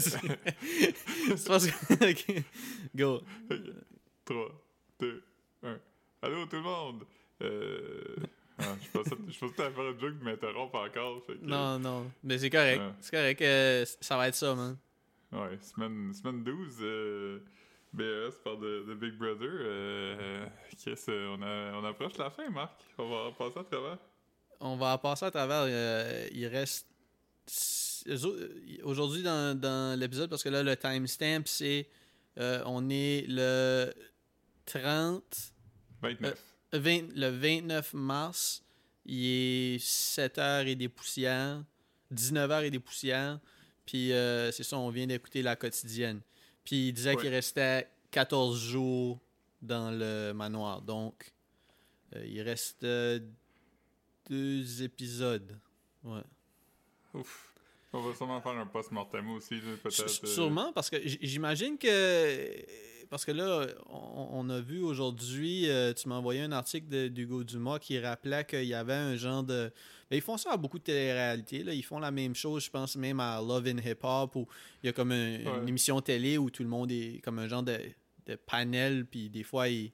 C'est parce que. Go. 3, 2, 1. Allô tout le monde! Euh... ah, je pensais que t'allais faire un joke de m'interrompre encore. Fait que... Non, non. Mais c'est correct. Ouais. C'est correct. euh, ça va être ça, man. Ouais, semaine, semaine 12, euh, BES par de, de Big Brother. Euh, Chris, euh, on, a, on approche la fin, Marc. On va passer à travers. On va passer à travers. euh, il reste. Aujourd'hui, dans, dans l'épisode, parce que là, le timestamp, c'est. euh, on est le 30. 29. Euh, 20 le 29 mars. Il est 7h et des poussières. 19h et des poussières. Puis euh, c'est ça, on vient d'écouter la quotidienne. Puis il disait Ouais. qu'il restait 14 jours dans le manoir. Donc, euh, il reste euh, deux épisodes. Ouais. Ouf. On va sûrement faire un post-mortem aussi, peut-être. Euh, Sûrement, parce que j'imagine que. Parce que là, on, on a vu aujourd'hui, euh, tu m'as envoyé un article de- d'Hugo Dumas qui rappelait qu'il y avait un genre de. Ben, ils font ça à beaucoup de télé-réalités. là. Ils font la même chose, je pense même à Love in Hip Hop, où il y a comme un- Ouais. une émission télé où tout le monde est comme un genre de, de panel, puis des fois, ils,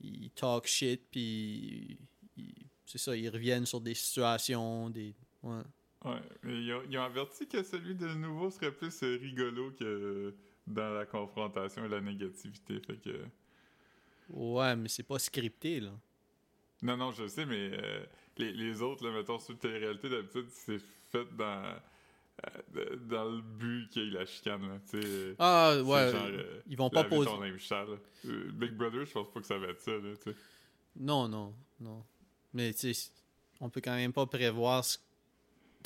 ils talk shit, puis ils- c'est ça, ils reviennent sur des situations, des. Ouais. Ouais, mais ils ont, ils ont averti que celui de nouveau serait plus euh, rigolo que dans la confrontation et la négativité. Fait que. Ouais, mais c'est pas scripté, là. Non, non, je sais, mais euh, les, les autres, là, mettons, sur télé-réalité, d'habitude, c'est fait dans, euh, dans le but qu'il y ait la chicane, là. Euh, Ah, ouais. genre, euh, ils vont pas poser. Euh, Big Brother, je pense pas que ça va être ça, là. Non, non, non. Mais tu sais, on peut quand même pas prévoir. ce-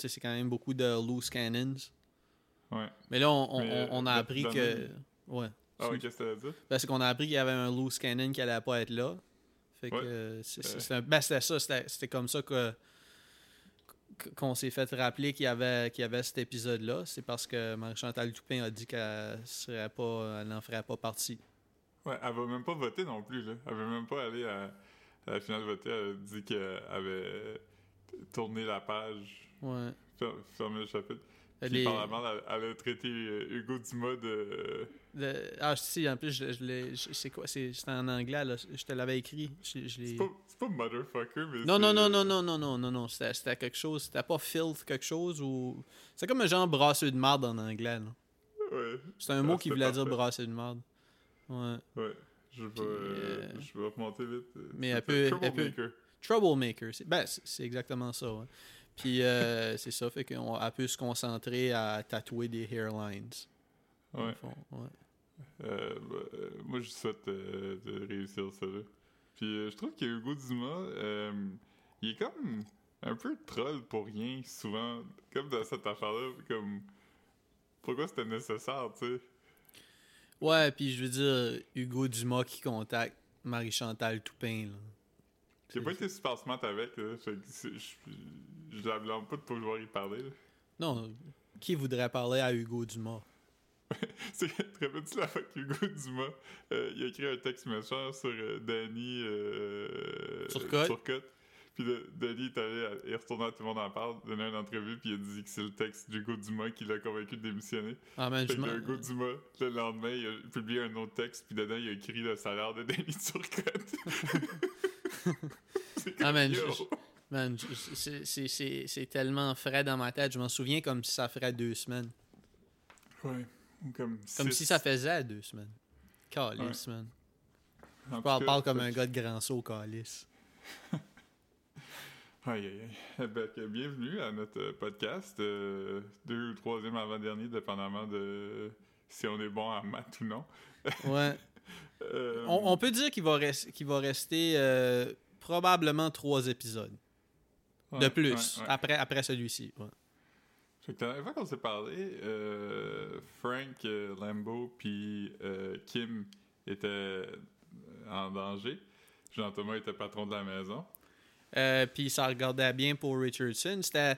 c'est quand même beaucoup de loose cannons. Ouais. Mais là, on, on- Mais, euh, on a appris que. Ouais. Ah ouais, qu'est-ce que dire? Ben, c'est qu'on a appris qu'il y avait un loose cannon qui allait pas être là. Fait que Ouais. euh, Euh. un- ben, c'était ça. C'était comme ça que qu'on s'est fait rappeler qu'il y avait, qu'il y avait cet épisode-là. C'est parce que Marie-Chantal Toupin a dit qu'elle serait pas. Elle n'en ferait pas partie. Ouais, elle va même pas voter non plus, là. Elle veut même pas aller à, à la finale voter. Elle a dit qu'elle avait tourné la page, Ouais. fer- fermé le chapitre. Puis Les- bande, elle, elle a traité Hugo Dumas de... Le- ah, si, en plus, je, je l'ai- c'est quoi c'est en anglais, là. Je te l'avais écrit. Je, je C'est pas, motherfucker, mais Non, non, non, non, non, non, non, non, non. C'était c'était quelque chose. C'était pas filth quelque chose ou. C'est comme un genre brasseux de marde en anglais, là. Ouais, C'est un Ah, mot qui c'était voulait dire brasseux de marde. Ouais. ouais. Je vais, Puis, euh, euh, je vais remonter vite. mais elle peut- Troublemaker. Troublemaker. c'est- Ben, c'est c'est exactement ça, ouais. Puis, euh, c'est ça, fait qu'on a pu se concentrer à tatouer des hairlines. Ouais. Euh, bah, euh, moi, je souhaite euh, de réussir ça, là. Puis je trouve que Hugo Dumas, il est comme un peu troll pour rien, souvent. Comme dans cette affaire-là, comme... Pourquoi c'était nécessaire, tu sais? Ouais, puis je veux dire, Hugo Dumas qui contacte Marie-Chantal Toupin, là. J'ai pas été super smart avec, là. Je, la blâme pas de pas vouloir y parler, là. Non, qui voudrait parler à Hugo Dumas? C'est, te rappelles-tu la fois qu'Hugo Dumas, euh, il a écrit un texte méchant sur euh, Danny euh, Turcotte. Turcotte. Puis Danny est allé, à- il est retourné à Tout le monde en parle, donné une entrevue, puis il a dit que c'est le texte d'Hugo Dumas qui l'a convaincu de démissionner. Ah, man, Fait je que Hugo Dumas, le lendemain, il a publié un autre texte, puis dedans, il a écrit le salaire de Danny Turcotte. c'est Ah, man, Man, c'est- c'est- c'est c'est tellement frais dans ma tête. Je m'en souviens comme si ça ferait deux semaines. Ouais, comme si ça faisait deux semaines. Calice, man. Je parle, cas, parle comme un gars de grand saut, calice. Aïe, aïe, aïe. Ben, bienvenue à notre euh, podcast, euh, deux ou troisième avant-dernier, dépendamment de si on est bon en maths ou non. Ouais. Euh, On, on peut dire qu'il va, res- qu'il va rester euh, probablement trois épisodes. ouais, de plus, ouais, ouais. Après, après celui-ci. ouais. Fait que la dernière fois qu'on s'est parlé, euh, Frank euh, Lambeau puis euh, Kim étaient en danger. Jean-Thomas était patron de la maison. Puis ça regardait bien pour Richardson. C'était,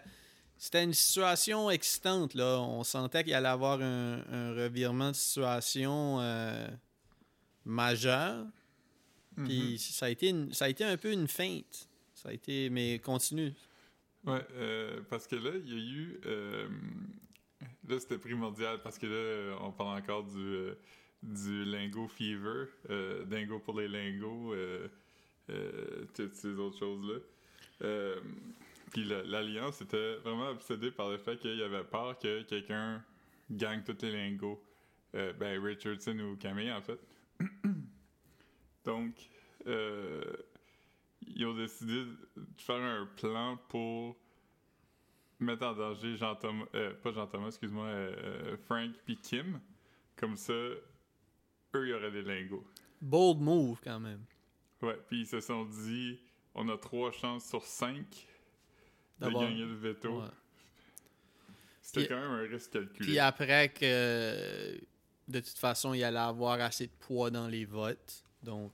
c'était une situation excitante. Là. On sentait qu'il allait avoir un, un revirement de situation majeur. Puis ça, a été une- ça a été un peu une feinte. Ça a été, mais continue. Ouais, euh, parce que là, il y a eu. euh, là, c'était primordial parce que là, on parle encore du, euh, du lingo fever, euh, dingo pour les lingos, euh, euh, toutes ces autres choses-là. Euh, puis la- l'Alliance était vraiment obsédée par le fait qu'il y avait peur que quelqu'un gagne tous les lingots. Euh, ben, Richardson ou Camille, en fait. Donc, euh, ils ont décidé de faire un plan pour mettre en danger Jean-Thomas, euh, pas Jean-Thomas, excuse-moi, euh, Frank puis Kim. Comme ça, eux, il y aurait des lingots. Bold move, quand même. Ouais, puis ils se sont dit, on a trois chances sur cinq de gagner le veto. Ouais. C'était quand même un risque calculé. Puis après que, de toute façon, il allait avoir assez de poids dans les votes. Donc,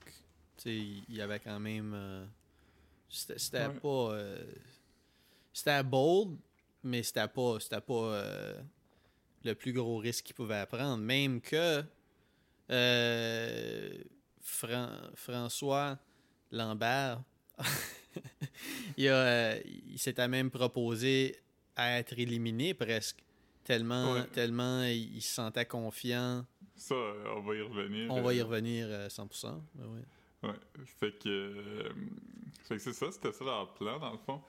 tu sais, il y avait quand même... euh, c'était Ouais. pas... euh, c'était bold, mais c'était pas, c'était pas euh, le plus gros risque qu'il pouvait prendre. Même que Fran- François Lambert, il, s'était même proposé à être éliminé presque. Tellement, Ouais. tellement il, il se sentait confiant. Ça, euh, on va y revenir. On va y euh, revenir euh, 100%. Ben oui. Ouais. Fait que, euh, fait que c'est ça, c'était ça leur plan dans le fond.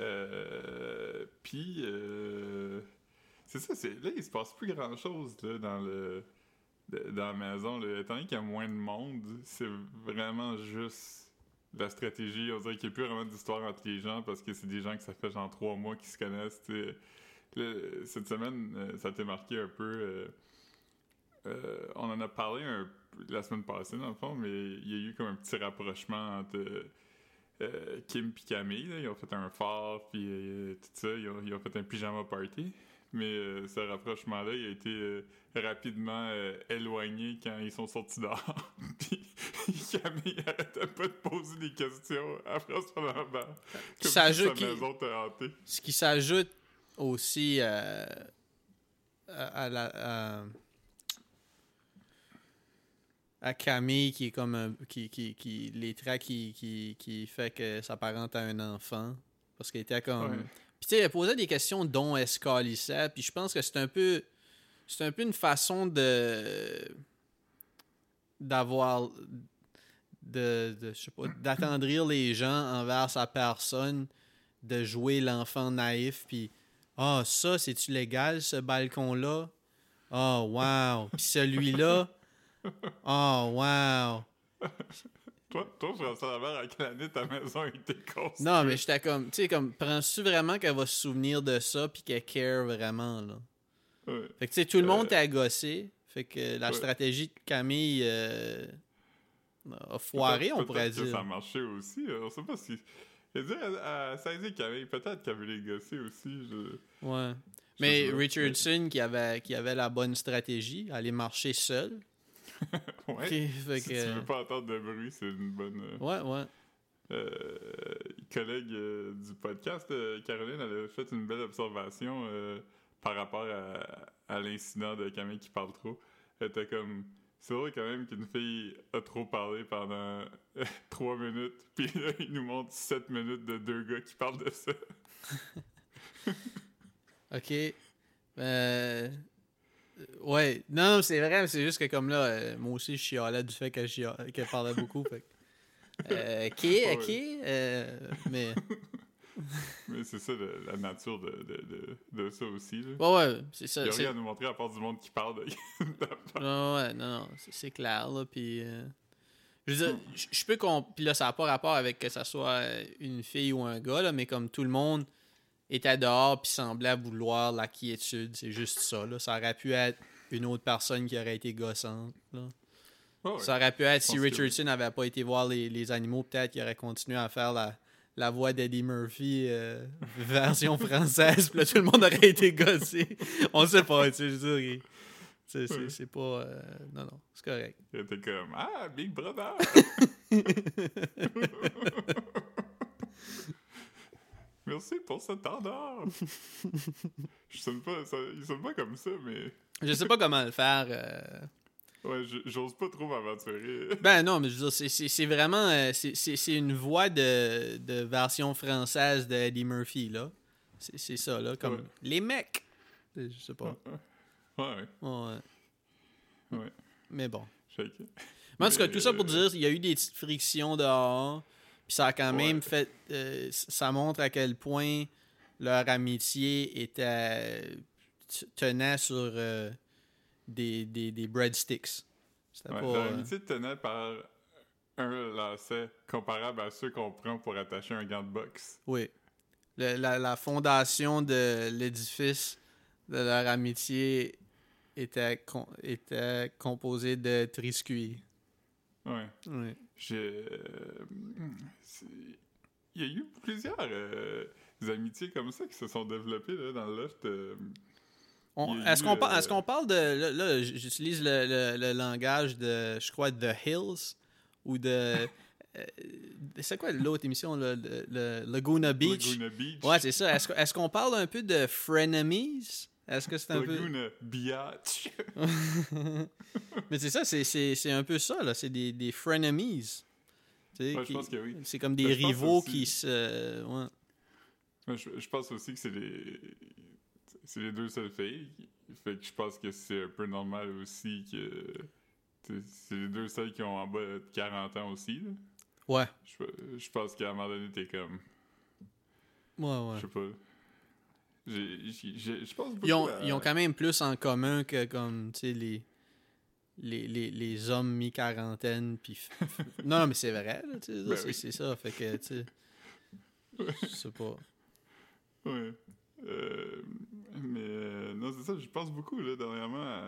Euh, Puis, euh, c'est ça, c'est, là il se passe plus grand chose là, dans le dans la maison. Là. Étant donné qu'il y a moins de monde, c'est vraiment juste la stratégie. On dirait qu'il n'y a plus vraiment d'histoire entre les gens parce que c'est des gens que ça fait genre trois mois qui se connaissent. Là, cette semaine, ça t'est marqué un peu. Euh, on en a parlé un la semaine passée, dans le fond, mais il y a eu comme un petit rapprochement entre euh, Kim et Camille. là. Ils ont fait un phare, puis euh, tout ça. Ils ont, ils ont fait un pyjama party. Mais ce rapprochement-là, il a été rapidement éloigné quand ils sont sortis dehors. puis Camille arrêtait pas de poser des questions à François Lambert. Comme Ça si sa maison hantée. Ce qui s'ajoute aussi à, à la. À, à Camille qui est comme un, qui, qui, qui les traits qui, qui, qui fait que s'apparente à un enfant. Parce qu'il était comme Ouais. puis tu sais elle posait des questions dont escalissait puis je pense que c'est un peu c'est un peu une façon de d'avoir de, de je sais pas d'attendrir les gens envers sa personne de jouer l'enfant naïf puis ah ça c'est-tu légal ce balcon là oh wow puis celui-là oh wow Toi, toi François Lambert, à quelle année ta maison a été construite? non mais j'étais comme tu sais comme penses-tu vraiment qu'elle va se souvenir de ça puis qu'elle care vraiment là? Fait que tu sais tout le monde Euh, t'a gossé fait que la stratégie de Camille euh, a foiré on pourrait peut-être que dire ça a marché aussi. euh, On sait pas si. Je veux dire, à, à saisir Camille, peut-être qu'elle les gosser aussi. Je... ouais je mais. Richardson qui avait qui avait la bonne stratégie aller marcher seul Ouais. Fait Si que- tu veux pas entendre de bruit, c'est une bonne. euh, ouais ouais euh, collègue euh, du podcast, euh, Caroline, elle a fait une belle observation par rapport à, à l'incident de Camille qui parle trop. Elle était comme. C'est vrai quand même qu'une fille a trop parlé pendant trois minutes, puis là, il nous montre sept minutes de deux gars qui parlent de ça. Ok. Euh... Ouais. Non, non, c'est vrai, mais c'est juste que comme là, euh, moi aussi, je chialais du fait qu'elle parlait beaucoup. fait que- Euh, euh, mais. Mais c'est ça le- la nature de, de, de, de ça aussi. Là. Ouais, ouais, c'est Il ça. n'y a rien à nous montrer à part du monde qui parle de. Non, ouais, non, non, c'est- clair, là. Puis. Je veux dire, je- je peux qu'on. Puis là, ça n'a pas rapport avec que ça soit une fille ou un gars, là, mais comme tout le monde était dehors puis semblait vouloir la quiétude, c'est juste ça, là. Ça aurait pu être une autre personne qui aurait été gossante, là. Ouais. Ça aurait pu être si Richardson n'avait pas été voir les, les animaux, peut-être qu'il aurait continué à faire la, la voix d'Eddie Murphy euh, version française, puis là tout le monde aurait été gossé. On sait pas, tu sais, je veux dire, il- c'est- c'est pas. euh, non, non, c'est correct. Il était comme Ah, Big Brother! Merci pour ce temps d'or! Je sonne pas, ça, il sonne pas comme ça, mais. Je sais pas comment le faire. euh. Ouais, j'ose pas trop m'aventurer. Ben non, mais je veux dire, c'est- vraiment. euh, c'est- une voix de, de version française d'Eddie Murphy, là. C'est ça, là, comme Ouais. les mecs. Je sais pas. Ouais, ouais. Ouais. Mais bon. Mais en tout cas, tout ça pour euh, dire, il y a eu des petites frictions dehors. Puis ça a quand même fait. euh, ça montre à quel point leur amitié était. tenait sur euh, des, des, des breadsticks. Ouais, pas. leur euh, amitié tenait par un lacet comparable à ceux qu'on prend pour attacher un gant de boxe. oui. Le- la, la fondation de l'édifice de leur amitié était, com- était composée de triscuits. Ouais. Euh, Il y a eu plusieurs euh, amitiés comme ça qui se sont développées là, dans le loft. euh, Est-ce qu'on qu'on parle de. Là, là, j'utilise le, le- le langage de, je crois, The Hills ou de. euh, c'est quoi l'autre émission, le, le- Laguna Beach? Laguna Beach. Ouais, c'est ça. Est-ce est-ce qu'on parle un peu de frenemies? Est-ce que c'est un peu. Biatch? Mais c'est ça, c'est- un peu ça, là. C'est des, des frenemies. Tu sais, Ouais, je pense que oui. C'est comme des Mais pense rivaux aussi- qui se. ouais. Ouais, Je, je pense aussi que c'est les. C'est les deux seules filles. Fait que je pense que c'est un peu normal aussi que. C'est les deux seules qui ont en bas de 40 ans aussi. là. Ouais. Je, je pense qu'à un moment donné, t'es comme. Ouais, ouais. Je sais pas. Je pense beaucoup Ils ont, à- ils ont quand même plus en commun que comme, les, les, les, les hommes mi-quarantaine. Puis... non, mais c'est vrai, Ben c'est oui. ça. Fait que, tu sais, je sais pas. Ouais. Euh, mais euh, non, c'est ça, je pense beaucoup là, dernièrement.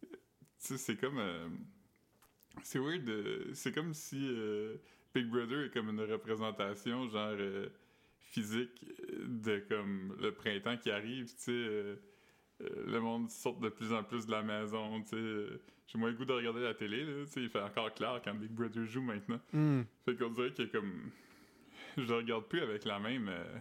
Tu sais, c'est comme. euh, c'est weird. c'est comme si euh, Big Brother est comme une représentation, genre physique, euh, de comme le printemps qui arrive. Tu sais, euh, euh, le monde sort de plus en plus de la maison. Tu sais, j'ai moins le goût de regarder la télé. Là, tu sais, il fait encore clair quand Big Brother joue maintenant. Hmm. Fait qu'on dirait que comme. Je le regarde plus avec la même. euh,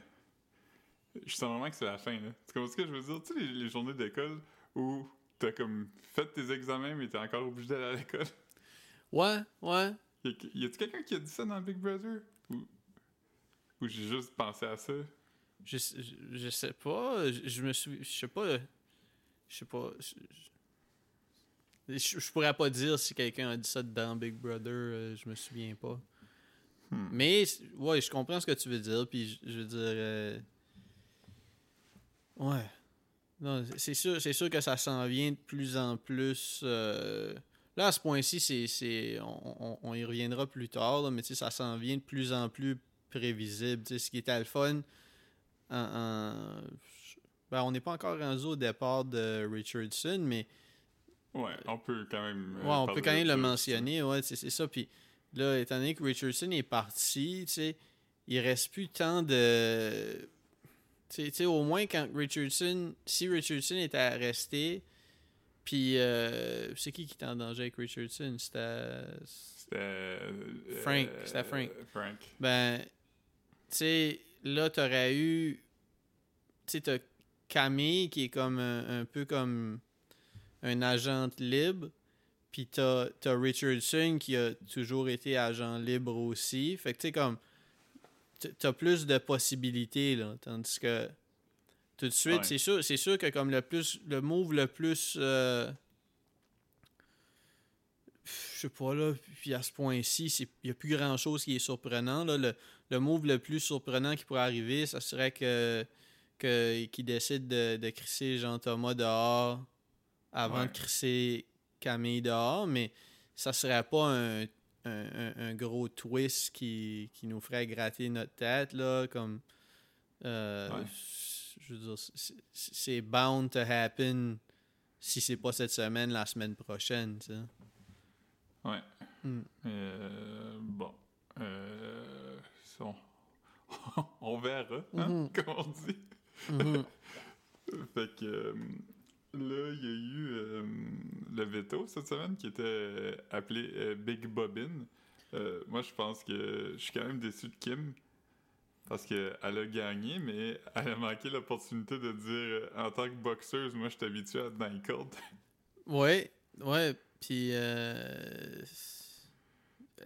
Je sens vraiment que c'est la fin, là. Tu comprends ce que je veux dire? Tu sais, les, les journées d'école où t'as comme fait tes examens mais t'es encore obligé d'aller à l'école. Ouais, ouais. Y a-tu quelqu'un qui a dit ça dans Big Brother? Ou, ou j'ai juste pensé à ça? Je, je, je sais pas. Je, je me suis. Je sais pas. Je sais pas. Je, je- je pourrais pas dire si quelqu'un a dit ça dans Big Brother. euh, je me souviens pas. Hmm. Mais, ouais, je comprends ce que tu veux dire. Puis, je, je veux dire. euh, Ouais. Non, c'est sûr, c'est sûr que ça s'en vient de plus en plus. euh, Là, à ce point-ci, c'est, c'est, on, on- on y reviendra plus tard, là, mais tu sais, ça s'en vient de plus en plus prévisible. Tu sais, ce qui était le fun, en- en- ben, on n'est pas encore rendu au départ de Richardson, mais Ouais, on peut quand même. euh, Ouais, on peut quand même le mentionner, ouais, c'est ça. Puis là, étant donné que Richardson est parti, tu sais, il reste plus tant de. Tu sais- au moins quand Richardson. Si Richardson était resté, puis euh, c'est qui qui était en danger avec Richardson? C'était. C'était. euh, Frank, c'était Frank. Frank. Ben, tu sais, là, t'aurais eu. Tu sais, t'as Camille qui est comme un, un peu comme un agent libre. Puis t'as t'as Richardson qui a toujours été agent libre aussi. Fait que tu sais, comme. T'as plus de possibilités, là. Tandis que. Tout de suite, Ouais. c'est sûr, sûr que comme le plus. Le move le plus. euh, je sais pas là, puis à ce point-ci, il n'y a plus grand chose qui est surprenant. Là. Le, le move le plus surprenant qui pourrait arriver, ça serait que, que qu'il décide de, de crisser Jean-Thomas dehors avant Ouais. de crisser Camille dehors, mais ça serait pas un, un, un- un gros twist qui, qui nous ferait gratter notre tête, là, comme... euh, Ouais. Je veux dire, c'est bound to happen si c'est pas cette semaine, la semaine prochaine, tu sais. Ouais. Hmm. Euh, bon. Euh, on... on verra, hein, Mhm. comme on dit. Mhm. Fait que euh, là, il y a eu euh, le veto cette semaine qui était appelé euh, Big Bobbin. Euh, moi, je pense que je suis quand même déçu de Kim parce qu'elle a gagné, mais elle a manqué l'opportunité de dire en tant que boxeuse, moi, je suis habitué à les cordes. Ouais, ouais, puis euh,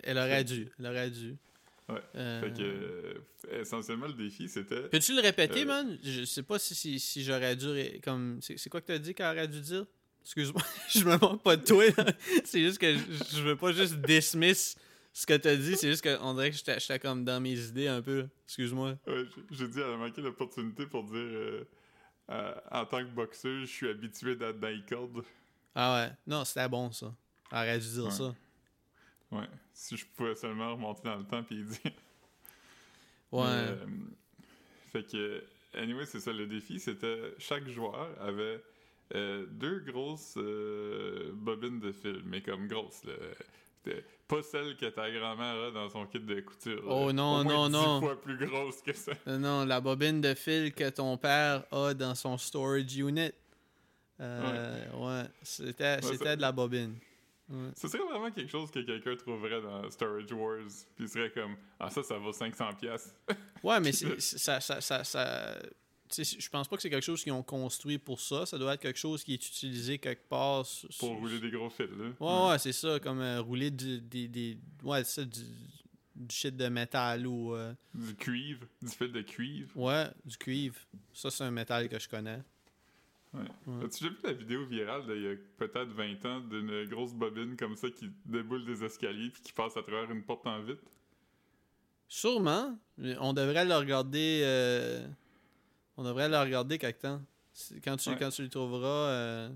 elle aurait dû, elle aurait dû. Ouais, Euh, Fait que, euh, essentiellement, le défi, c'était. Peux-tu le répéter, euh, man? Je sais pas si, si, si j'aurais dû. ré- comme C'est quoi que t'as dit qu'elle aurait dû dire? Excuse-moi, je me moque pas de toi. C'est juste que je, je veux pas juste dismiss ce que t'as dit. C'est juste qu'on dirait que j'étais comme dans mes idées un peu. Excuse-moi. Ouais, j'ai- dit, elle a manqué l'opportunité pour dire euh, euh, en tant que boxeur, je suis habitué d'être dans les cordes. Ah ouais. Non, c'était bon ça. Arrête de dire Ouais. ça. Ouais. Si je pouvais seulement remonter dans le temps puis dire. Ouais. Euh, fait que, anyway, c'est ça. Le défi, c'était chaque joueur avait euh, deux grosses euh, bobines de fil, mais comme grosses. Là. Pas celle que ta grand-mère a dans son kit de couture. là. Oh non, Au moins non, 10 non. fois plus grosse que ça. Non, la bobine de fil que ton père a dans son storage unit. Ouais. C'était c'était ça- de la bobine. Ouais. Ce serait vraiment quelque chose que quelqu'un trouverait dans Storage Wars, puis serait comme Ah, ça, ça vaut 500$. piastres. Ouais, mais c'est ça, ça, ça, ça- je pense pas que c'est quelque chose qu'ils ont construit pour ça. Ça doit être quelque chose qui est utilisé quelque part. sur- pour rouler des gros fils. Là. Ouais, ouais, c'est ça, comme euh, rouler du, des, des. Ouais, ça, du, du shit de métal ou. euh, Du cuivre, du fil de cuivre. ouais, du cuivre. Ça, c'est un métal que je connais. Ouais. Ouais. As-tu déjà vu la vidéo virale d'il y a peut-être 20 ans d'une grosse bobine comme ça qui déboule des escaliers puis qui passe à travers une porte en vitre? Sûrement. On devrait le regarder. euh, On devrait le regarder quelque temps. Quand tu, Ouais. quand tu le trouveras, euh,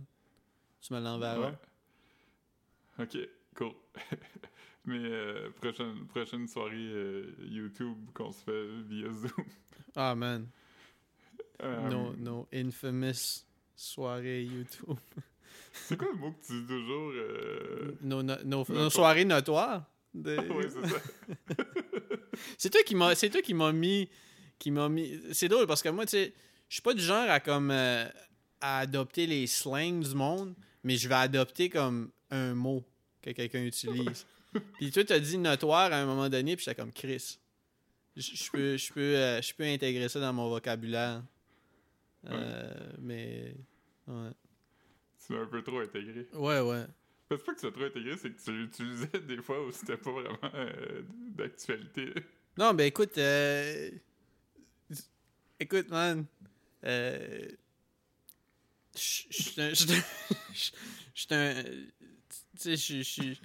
tu me l'enverras. Ouais. Ok, cool. Mais euh, prochaine, prochaine soirée euh, YouTube qu'on se fait via Zoom. Ah, man. Euh, Nos, nos infamous soirées YouTube. C'est quoi le mot que tu dis toujours? euh? Nos, soirées notoires. de- Ah oui, c'est ça. C'est toi qui m'a c'est toi qui mis qui m'a mis c'est drôle parce que moi tu sais je suis pas du genre à comme euh, à adopter les slangs du monde mais je vais adopter comme un mot que quelqu'un utilise. puis toi t'as dit notoire à un moment donné puis j'étais comme Chris. Je je peux je peux euh, je peux intégrer ça dans mon vocabulaire. Euh, mais ouais. Tu l'as un peu trop intégré. Ouais ouais. C'est pas que tu l'as trop intégré, c'est que tu l'utilisais des fois où c'était pas vraiment euh, d'actualité. Non, ben écoute, euh, écoute, man, euh, je suis un, tu sais, je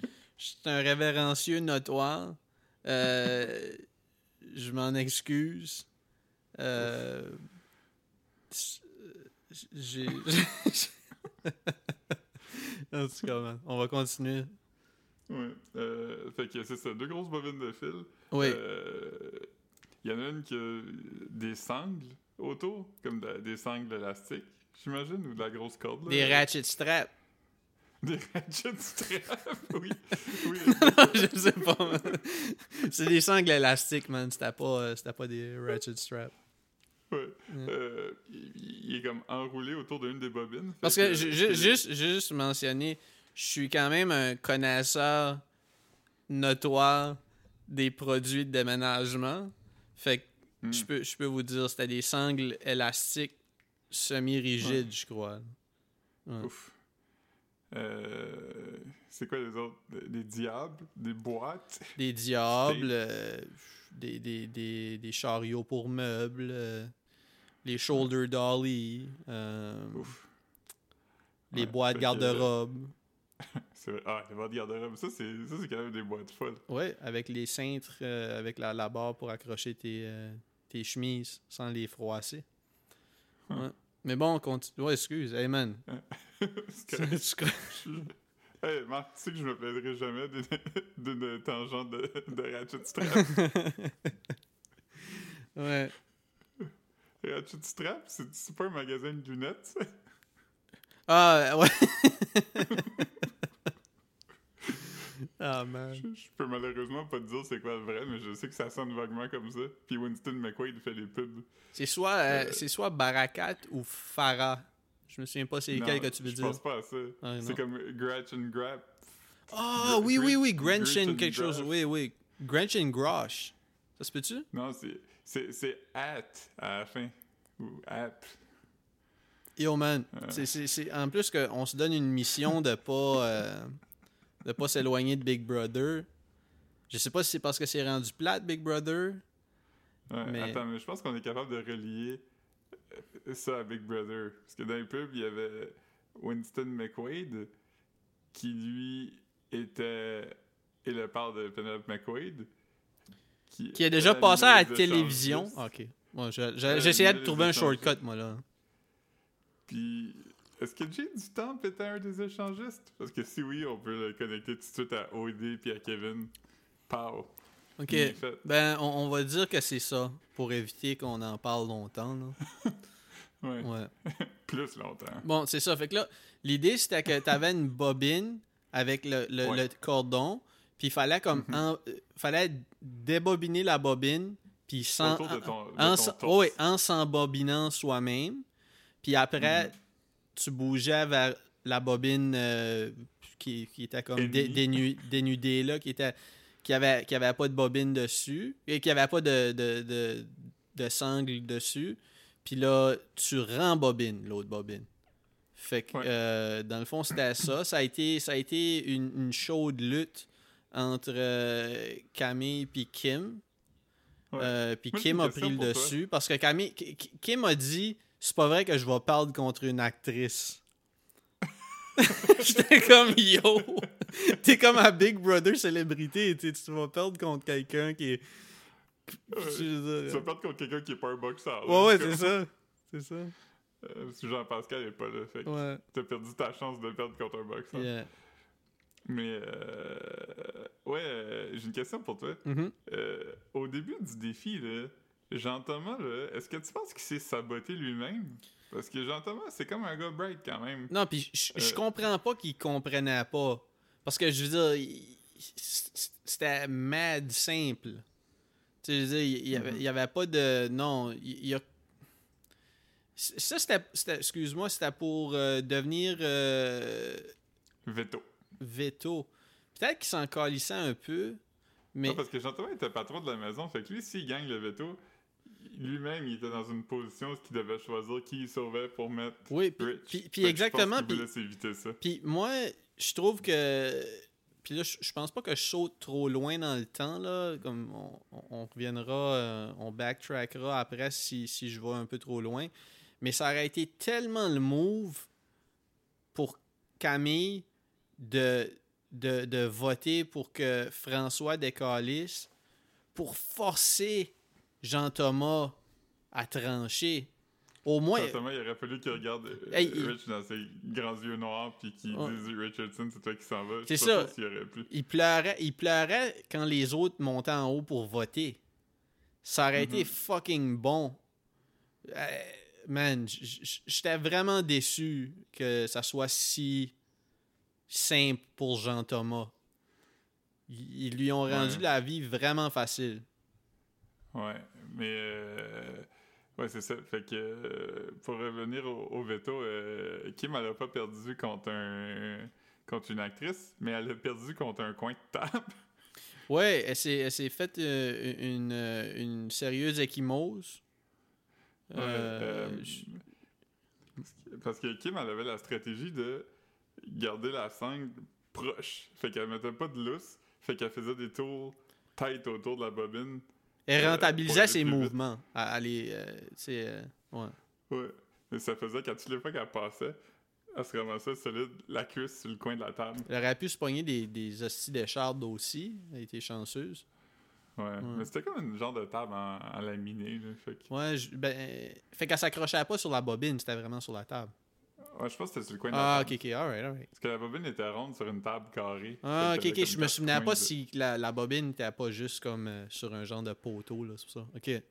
un révérencieux notoire. Euh, je m'en excuse. Euh, j'ai, en tout cas, man, on va continuer. Ouais. Euh, fait que c'est ça, deux grosses bobines de fil. Oui. Il y en a une qui a des sangles autour, comme de- des sangles élastiques, j'imagine, ou de la grosse corde. Là. Des ratchet straps. Des ratchet straps, oui. oui. je sais pas, man. C'est des sangles élastiques, man. C'était pas, euh, c'était pas des ratchet straps. Ouais. Euh, il, il est comme enroulé autour d'une des bobines. Parce que, juste, juste mentionner, je suis quand même un connaisseur notoire des produits de déménagement. Fait que Hmm. je peux, je peux vous dire, c'était des sangles élastiques semi-rigides, je crois. Ouais. Ouf. Euh, c'est quoi les autres? Des, des diables? Des boîtes? Des diables, euh, des, des, des, des chariots pour meubles, euh, les shoulder dolly, euh, les Ouais, boîtes que- garde-robe. Ah, les boîtes garde-robe. Ça, c'est quand même des boîtes folles. Ouais, avec les cintres, euh, avec la, la barre pour accrocher tes, tes chemises sans les froisser. Ouais. Mais bon, on continue. Ouais, excuse. Hey man. Hey, Marc, tu sais que je me plaindrai jamais d'une- tangente de, de Ratchet Strap. ouais. Ratchet Strap, c'est pas un magasin de lunettes, ça? Ah, ouais. ah, man. Je, je peux malheureusement pas te dire c'est quoi le vrai, mais je sais que ça sonne vaguement comme ça. Puis Winston McQuaid fait les pubs. C'est soit, euh, Euh, c'est soit Barakat ou Farah. Je me souviens pas c'est lequel que tu veux je dire. pense pas à ça. Ah, c'est comme Gratch and Grap. Ah, Gr- oui, oui, oui. Grinch quelque chose. Oui, oui. Grenchen Grosh. Ça se peut-tu? Non, c'est at à la fin. Ou app. Yo, man. C'est- En plus qu'on se donne une mission de pas, euh, de pas s'éloigner de Big Brother. Je sais pas si c'est parce que c'est rendu plate, Big Brother. Ouais, Mais- Attends, mais je pense qu'on est capable de relier euh, ça à Big Brother. Parce que dans les pubs, il y avait Winston McQuaid, qui lui était et le père de Penelope McQuaid. Qui, a déjà passé à la télévision. ok. Bon, J'essayais de trouver un shortcut, moi, là. Puis, est-ce que Jay du Temple était un des échangistes? Parce que si oui, on peut le connecter tout de suite à OD puis à Kevin. Pow. Ok. Ben, on, va dire que c'est ça, pour éviter qu'on en parle longtemps, là. ouais. ouais. Plus longtemps. Bon, c'est ça. Fait que là, l'idée, c'était que tu avais une bobine avec le, le, cordon, puis il fallait comme... En, fallait débobiner la bobine, puis sans... en, oui, en s'embobinant soi-même. Puis après, mm-hmm. tu bougeais vers la bobine euh, qui, qui, était comme dénudée, là, qui était qui avait, qui avait pas de bobine dessus et qui avait pas de, de, de, de sangle dessus. Puis là, tu rembobines l'autre bobine. Fait que, euh, dans le fond, c'était ça. Ça a été, ça a été une, une chaude lutte entre euh, Camille et Kim. Euh, puis Kim a pris le dessus parce que Camille, Kim a dit c'est pas vrai que je vais perdre contre une actrice. J'étais comme yo. T'es comme un Big Brother célébrité. Tu vas perdre contre quelqu'un qui est. tu vas perdre contre quelqu'un qui est pas un boxeur. Ouais, ouais, c'est ça. C'est ça. Euh, Jean-Pascal est pas là. Fait que t'as perdu ta chance de perdre contre un boxeur. Mais euh, ouais, euh, j'ai une question pour toi. Mm-hmm. Euh, au début du défi, Jean-Thomas, est-ce que tu penses qu'il s'est saboté lui-même? Parce que Jean-Thomas, c'est comme un gars bright quand même. Non, puis je comprends pas qu'il comprenait pas. Parce que je veux dire, c'était mad simple. Tu sais, je veux dire, il y, avait, mm-hmm. avait, pas de. Non, il y a. Ça, c'était. Excuse-moi, c'était pour devenir. Veto veto. Peut-être qu'il s'en calissait un peu, mais... Non, parce que Jean-Thomas était patron de la maison, fait que lui, s'il gagne le veto, lui-même, il était dans une position où il devait choisir qui il sauvait pour mettre Oui, puis, puis, exactement. Puis, puis moi, je trouve que... Puis là, je, pense pas que je saute trop loin dans le temps, là. Comme on, reviendra, euh, on backtrackera après si, si je vais un peu trop loin. Mais ça aurait été tellement le move pour Camille de, de, voter pour que François décalisse pour forcer Jean-Thomas à trancher. Au moins. Jean-Thomas, il aurait fallu qu'il regarde euh, Rich dans ses grands yeux noirs puis qu'il dise Richardson, c'est toi qui s'en vas. C'est ça. Il, pleurait, il pleurait quand les autres montaient en haut pour voter. Ça aurait été mm-hmm. fucking bon. Euh, man, j'étais vraiment déçu que ça soit si simple pour Jean-Thomas. Ils lui ont rendu la vie vraiment facile. Ouais, mais euh, ouais, c'est ça. Fait que euh, pour revenir au, veto, euh, Kim elle a pas perdu contre un contre une actrice, mais elle a perdu contre un coin de table. Ouais, elle s'est, elle faite une, une, sérieuse échymose. Parce que Kim, elle avait la stratégie de garder la sangle proche. Fait qu'elle mettait pas de lousse. Fait qu'elle faisait des tours tight autour de la bobine. Elle rentabilisait ses mouvements. Elle, euh, euh, ouais. Ouais. Mais ça faisait qu'à toutes les fois qu'elle passait, elle se ramassait solide, la cuisse sur le coin de la table. Elle aurait pu se pogner des, des hosties d'écharde aussi. Elle était chanceuse. Ouais. Mais c'était comme une genre de table en, en laminé. fait Ouais, ben, fait qu'elle s'accrochait pas sur la bobine, c'était vraiment sur la table. Ouais, je pense que c'était sur le coin de la ah, ok, ok, alright, alright. Parce que la bobine était ronde sur une table carrée. Ah, ok, ok, je me souvenais pas si la, la bobine n'était pas juste comme euh, sur un genre de poteau, là, c'est ça. Ok. Ouais,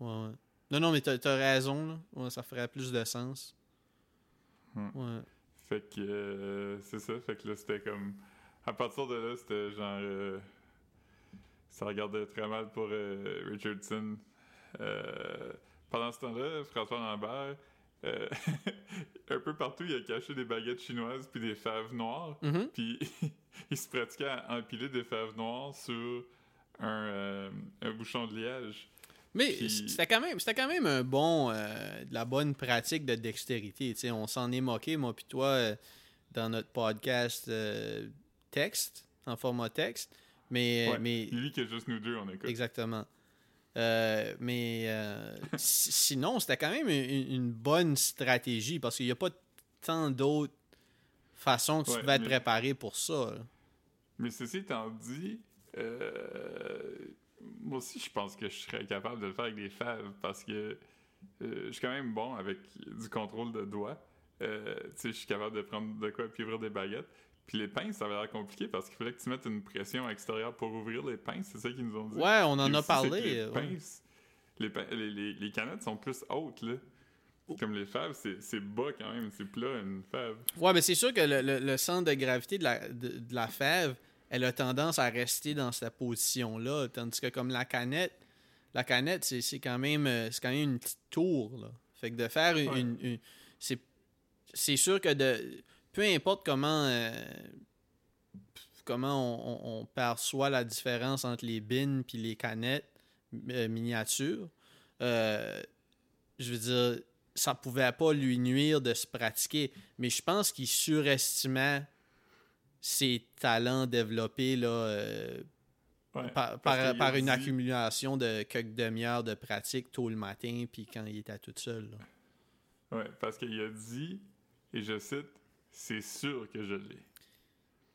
ouais. Non, non, mais t'as as raison, là. Ouais, ça ferait plus de sens. Hmm. Ouais. Fait que, euh, c'est ça, fait que là, c'était comme. À partir de là, c'était genre. Euh, ça regardait très mal pour Richardson. pendant ce temps-là, François Lambert euh, un peu partout, il a caché des baguettes chinoises puis des fèves noires. Mm-hmm. Puis il se pratiquait à empiler des fèves noires sur un, euh, un bouchon de liège. Mais c'était quand même c'était quand même un bon euh, de la bonne pratique de dextérité. on s'en est moqué, moi puis toi, dans notre podcast texte, en format texte. Mais, mais... Lui qui est juste nous deux, on écoute. Exactement. Euh, mais euh, sinon, c'était quand même une, bonne stratégie parce qu'il n'y a pas tant d'autres façons que tu Ouais, pouvais te mais- préparer pour ça. là. Mais ceci étant dit, euh, moi aussi, je pense que je serais capable de le faire avec des faves parce que je suis quand même bon avec du contrôle de doigts. Je suis capable de prendre de quoi puis ouvrir des baguettes. Puis les pinces, ça avait l'air compliqué parce qu'il fallait que tu mettes une pression extérieure pour ouvrir les pinces, c'est ça qu'ils nous ont dit. Ouais, on en a parlé. Les, euh, ouais. pinces, les, les, les- les canettes sont plus hautes, là. Comme les faves, c'est bas quand même, c'est plat une fave. Ouais, mais c'est sûr que le, le- le centre de gravité de la, de, de la fève, elle a tendance à rester dans cette position-là. Tandis que comme la canette, la canette, c'est quand même euh, c'est quand même une petite tour. Là. Fait que de faire une. Ouais. une- une- c'est c'est sûr que de. Peu importe comment. euh, comment on, perçoit la différence entre les bins puis les canettes euh, miniatures, euh, je veux dire, ça pouvait pas lui nuire de se pratiquer. Mais je pense qu'il surestimait ses talents développés là, Ouais, par, par- une dit- accumulation de quelques demi-heures de pratique tôt le matin, puis quand il était tout seul. là. Ouais, parce qu'il a dit, et je cite, c'est sûr que je l'ai.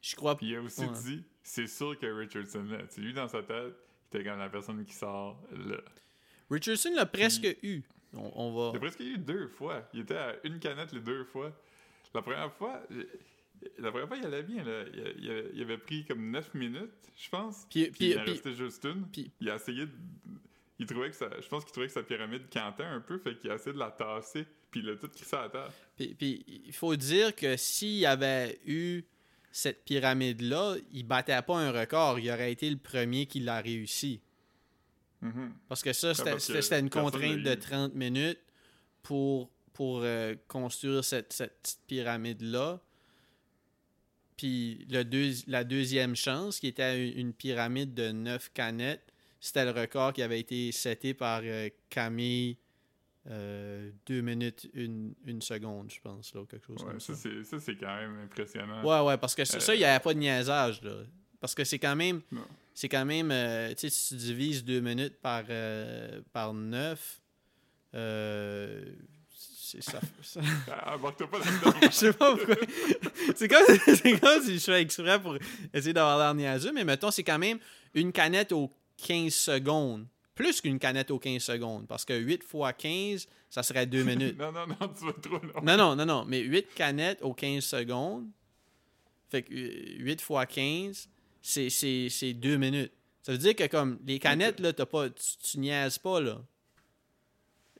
Je crois Puis il a aussi Ouais. dit, c'est sûr que Richardson l'a. Tu sais, lui, dans sa tête, il était comme la personne qui sort là. Richardson l'a presque eu. On, on Il a va. presque eu deux fois. Il était à une canette les deux fois. La première fois, la première fois, il allait bien. Là. Il, il avait- il avait pris comme 9 minutes, je pense. Puis, Puis, puis, il en puis- restait juste une. puis- il a essayé de... Il trouvait que ça... Je pense qu'il trouvait que sa pyramide cantait un peu, fait qu'il a essayé de la tasser, puis il a tout crissé à la terre. Puis- puis il faut dire que s'il avait eu cette pyramide-là, il battait pas un record. Il aurait été le premier qui l'a réussi. Mhm. Parce que ça, c'était que c'était- une contrainte de eu. 30 minutes pour, pour euh, construire cette, cette petite pyramide-là. Puis le deux- la deuxième chance, qui était une, une pyramide de 9 canettes, c'était le record qui avait été seté par euh, Camille 2 minutes, 1 seconde, je pense, là, ou quelque chose Ouais, comme ça. ça, c'est, quand même impressionnant. Ouais, ouais, parce que ça, Euh, ça, il n'y avait pas de niaisage, là. Parce que c'est quand même. C'est quand même. euh, tu sais, si tu divises deux minutes par, euh, par 9, euh, c'est ça. ça- Ah, je sais pas pourquoi. c'est comme, c'est comme si je fais exprès pour essayer d'avoir l'air niaiseux, mais mettons, c'est quand même une canette aux 15 secondes. Plus qu'une canette aux 15 secondes. Parce que 8 fois 15, ça serait 2 minutes. non, non, non, tu vas trop loin. Non, non, non, non. Mais 8 canettes aux 15 secondes. Fait que 8 fois 15, c'est, c'est, c'est 2 minutes. Ça veut dire que comme les canettes, là, pas, tu, tu niaises pas, là.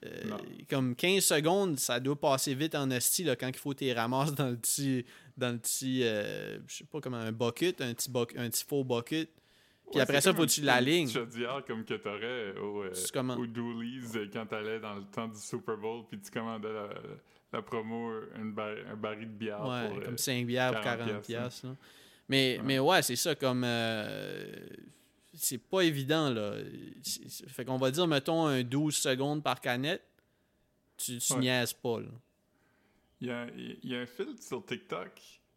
Euh, comme 15 secondes, ça doit passer vite en esti là, quand il faut que tu les ramasses dans le petit, dans le petit euh, je sais pas comment, un bucket, un petit, un petit faux bucket. Puis Ouais, après ça, comme faut un que tu petit- l'alignes. une petite chaudière comme que t'aurais au, euh, au Doolies euh, quand t'allais dans le temps du Super Bowl, puis tu commandais la, la promo, une bar- un baril de bière Ouais, pour... euh, comme 5 bières pour 40 40 piastres, hein. Mais, Ouais. mais ouais, c'est ça, comme... euh, c'est pas évident, là. Fait qu'on va dire, mettons, un 12 secondes par canette, tu, tu Ouais. niaises pas, là. Il y a, y a un filtre sur TikTok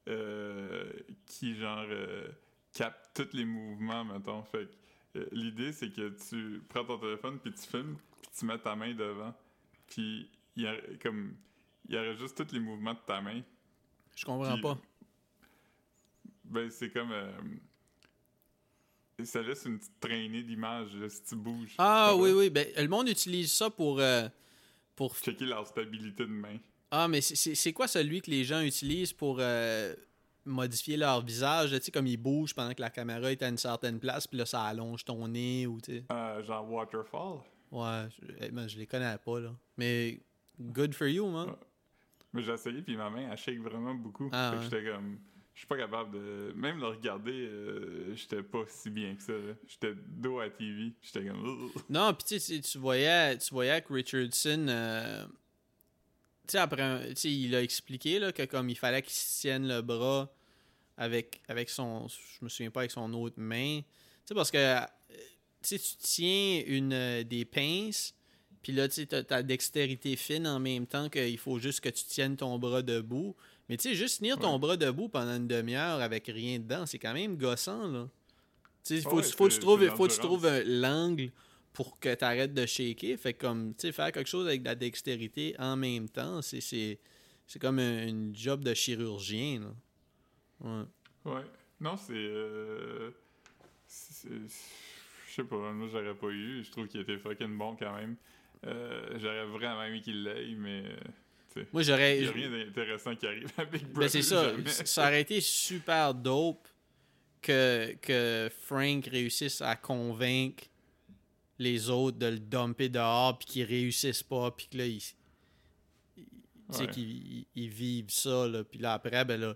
euh, qui, genre, euh, capte tous les mouvements, mettons. Fait que, euh, l'idée, c'est que tu prends ton téléphone, puis tu filmes, puis tu mets ta main devant. Puis, il y a, comme, il enregistre tous les mouvements de ta main. Je comprends pas. Ben, c'est comme... euh, ça laisse une petite traînée d'images, si tu bouges. Ah oui, oui, ben, le monde utilise ça pour... euh, pour... Checker leur stabilité de main. Ah, mais c'est quoi celui que les gens utilisent pour euh, modifier leur visage? Tu sais, comme ils bougent pendant que la caméra est à une certaine place, puis là, ça allonge ton nez, ou tu sais... Euh, genre Waterfall? Ouais, je, eh, ben, je les connais pas, là. Mais good for you, man. Mais j'ai essayé, puis ma main, elle shake vraiment beaucoup. Ah, Fait que ouais. j'étais comme... Je suis pas capable de... Même le regarder, euh, j'étais pas si bien que ça. là. J'étais dos à la TV. J'étais comme... Non, puis tu sais, tu voyais, tu voyais que Richardson, euh, tu sais, après, il a expliqué là, que comme il fallait qu'il se tienne le bras avec, avec son, je me souviens pas, avec son autre main. Tu sais, parce que, euh, tu tiens une, euh, des pinces, puis là, tu sais, t'as ta dextérité fine en même temps qu'il faut juste que tu tiennes ton bras debout. Mais tu sais, juste tenir ton Ouais. bras debout pendant une demi-heure avec rien dedans, c'est quand même gossant, là. Tu sais, il faut, Ouais, faut que tu c'est- trouves, c'est faut tu trouves un- l'angle pour que tu arrêtes de shaker. Fait que comme, tu sais, faire quelque chose avec de la dextérité en même temps, c'est, c'est, c'est comme un, une job de chirurgien. Là. Ouais. Ouais. Non, c'est. euh, c'est- Je sais pas, moi j'aurais pas eu. Je trouve qu'il était fucking bon quand même. Euh, j'aurais vraiment aimé qu'il l'aille, mais. euh, Moi, Il j'aurais. n'y a rien d'intéressant qui arrive avec Brother. Ben, c'est ça. jamais. Ça aurait été super dope que, que Frank réussisse à convaincre les autres de le dumper dehors, puis qu'ils réussissent pas, puis que là, ils, Ouais. qu'ils ils- ils vivent ça, là, puis là, après, ben là,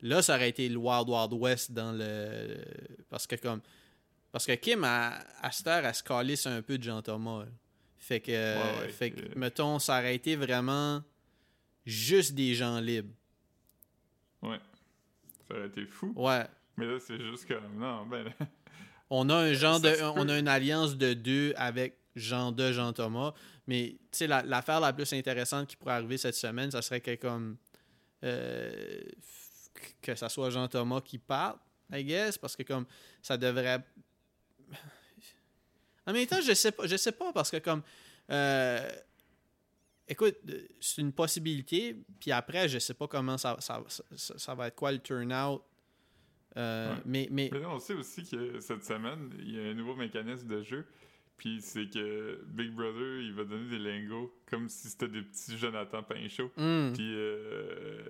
là, ça aurait été le Wild Wild West dans le... Parce que comme... Parce que Kim, à, à cette heure, elle se calisse un peu de Jean Thomas. là. Fait que, Ouais, ouais, fait que, euh. mettons, ça aurait été vraiment juste des gens libres. Ouais. Ça aurait été fou. Ouais. Mais là, c'est juste comme. Non, ben. On a un genre de. On a une alliance de deux avec Jean de Jean Thomas. Mais tu sais, l'affaire la, plus intéressante qui pourrait arriver cette semaine, ça serait que comme euh, que ça soit Jean Thomas qui parte, I guess, parce que comme ça devrait. En même temps, je sais pas, je sais pas parce que comme euh, écoute, euh, c'est une possibilité. Puis après, je sais pas comment ça, ça, ça, ça va être quoi le turnout. Euh, Ouais. mais, mais Mais là, on sait aussi que cette semaine, il y a un nouveau mécanisme de jeu. Puis c'est que Big Brother, il va donner des lingots comme si c'était des petits Jonathan Pinchot. Hmm. Puis euh,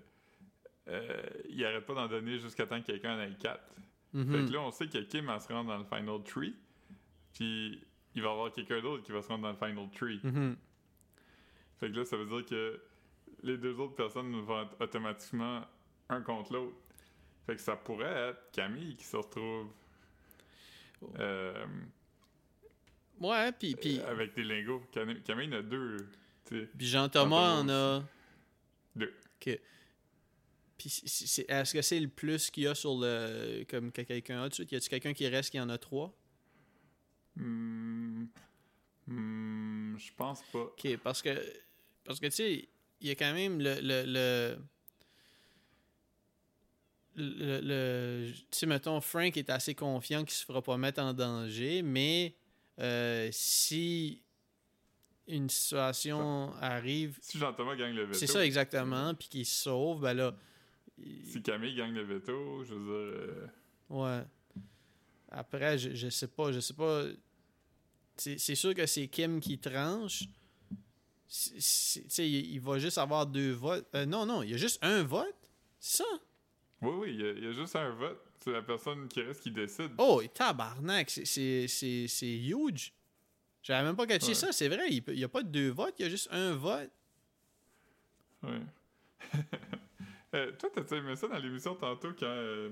euh, il arrête pas d'en donner jusqu'à temps que quelqu'un en ait quatre. Mhm. Fait que là, on sait que Kim va se rendre dans le Final Tree. Puis il va y avoir quelqu'un d'autre qui va se rendre dans le Final Tree. Mhm. Fait que là, ça veut dire que les deux autres personnes vont être automatiquement un contre l'autre. Fait que ça pourrait être Camille qui se retrouve euh, Ouais, puis, puis, avec des lingots. Cam- Camille en a deux. puis Jean-Thomas en a. Deux. Ok. Puis est-ce que c'est le plus qu'il y a sur le. Comme que quelqu'un a dessus Y a-tu quelqu'un qui reste qui en a trois? Hmm, hmm, je pense pas. Ok, parce que. Parce que tu sais, il y a quand même le. le, le le, le- tu sais, mettons, Frank est assez confiant qu'il se fera pas mettre en danger, mais euh, si une situation arrive, Si Jean-Thomas gagne le veto, c'est ça exactement, puis qu'il se sauve, ben là, il- si Camille gagne le veto, je veux dire. euh, Ouais. Après, je, je sais pas, je sais pas. C'est sûr que c'est Kim qui tranche. Sais, il, il va juste avoir deux votes. Euh, non, non, il y a juste un vote. C'est ça? Oui, oui, il y, a- il y a juste un vote. C'est la personne qui reste qui décide. Oh, et tabarnak, c'est- huge. J'avais même pas catché Ouais. ça, c'est vrai. Il n'y a pas de deux votes, il y a juste un vote. Ouais. Euh, toi, t'as aimé ça dans l'émission tantôt quand euh,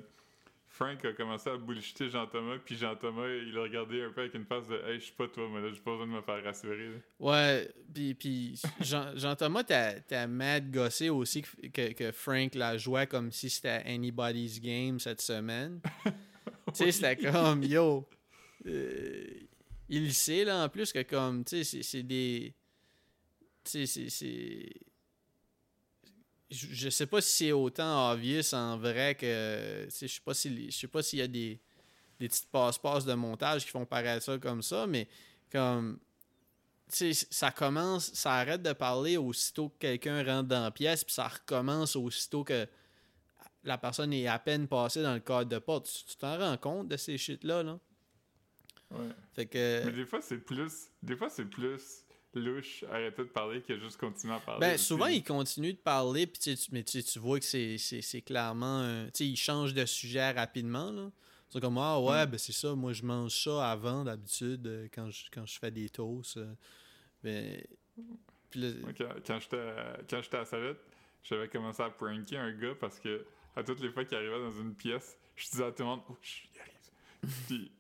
Frank a commencé à bullshiter Jean-Thomas, puis Jean-Thomas, il a regardé un peu avec une face de Hey, je suis pas toi, mais là, j'ai pas besoin de me faire rassurer. là. Ouais, puis, puis Jean- Jean-Thomas, t'as, t'as mad gossé aussi que, que, que Frank la jouait comme si c'était anybody's game cette semaine. tu sais, c'était comme, yo, euh, il sait, là, en plus, que comme, tu sais, c'est des... Tu sais, c'est... Je, sais pas si c'est autant obvious en vrai que... Je sais pas si, je sais pas s'il y a des, des petites passe-passe de montage qui font paraître ça comme ça, mais comme tu sais, ça commence, ça arrête de parler aussitôt que quelqu'un rentre dans la pièce, puis ça recommence aussitôt que la personne est à peine passée dans le cadre de porte. Tu tu t'en rends compte de ces shit-là, là? Ouais. Fait que. Mais des fois, c'est plus. Des fois, c'est plus louche arrêter de parler que juste continuer à parler. Ben, souvent, il continue de parler, puis tu mais tu vois que c'est- c'est c'est clairement. un- Tu sais, il change de sujet rapidement, là. C'est comme, ah ouais, Mm. ben c'est ça, moi je mange ça avant d'habitude euh, quand je, quand je fais des toasts. euh. Ben. Là- Moi, quand, quand j'étais à, Salette, j'avais commencé à pranker un gars parce que à toutes les fois qu'il arrivait dans une pièce, je disais à tout le monde Oh, il arrive. Puis,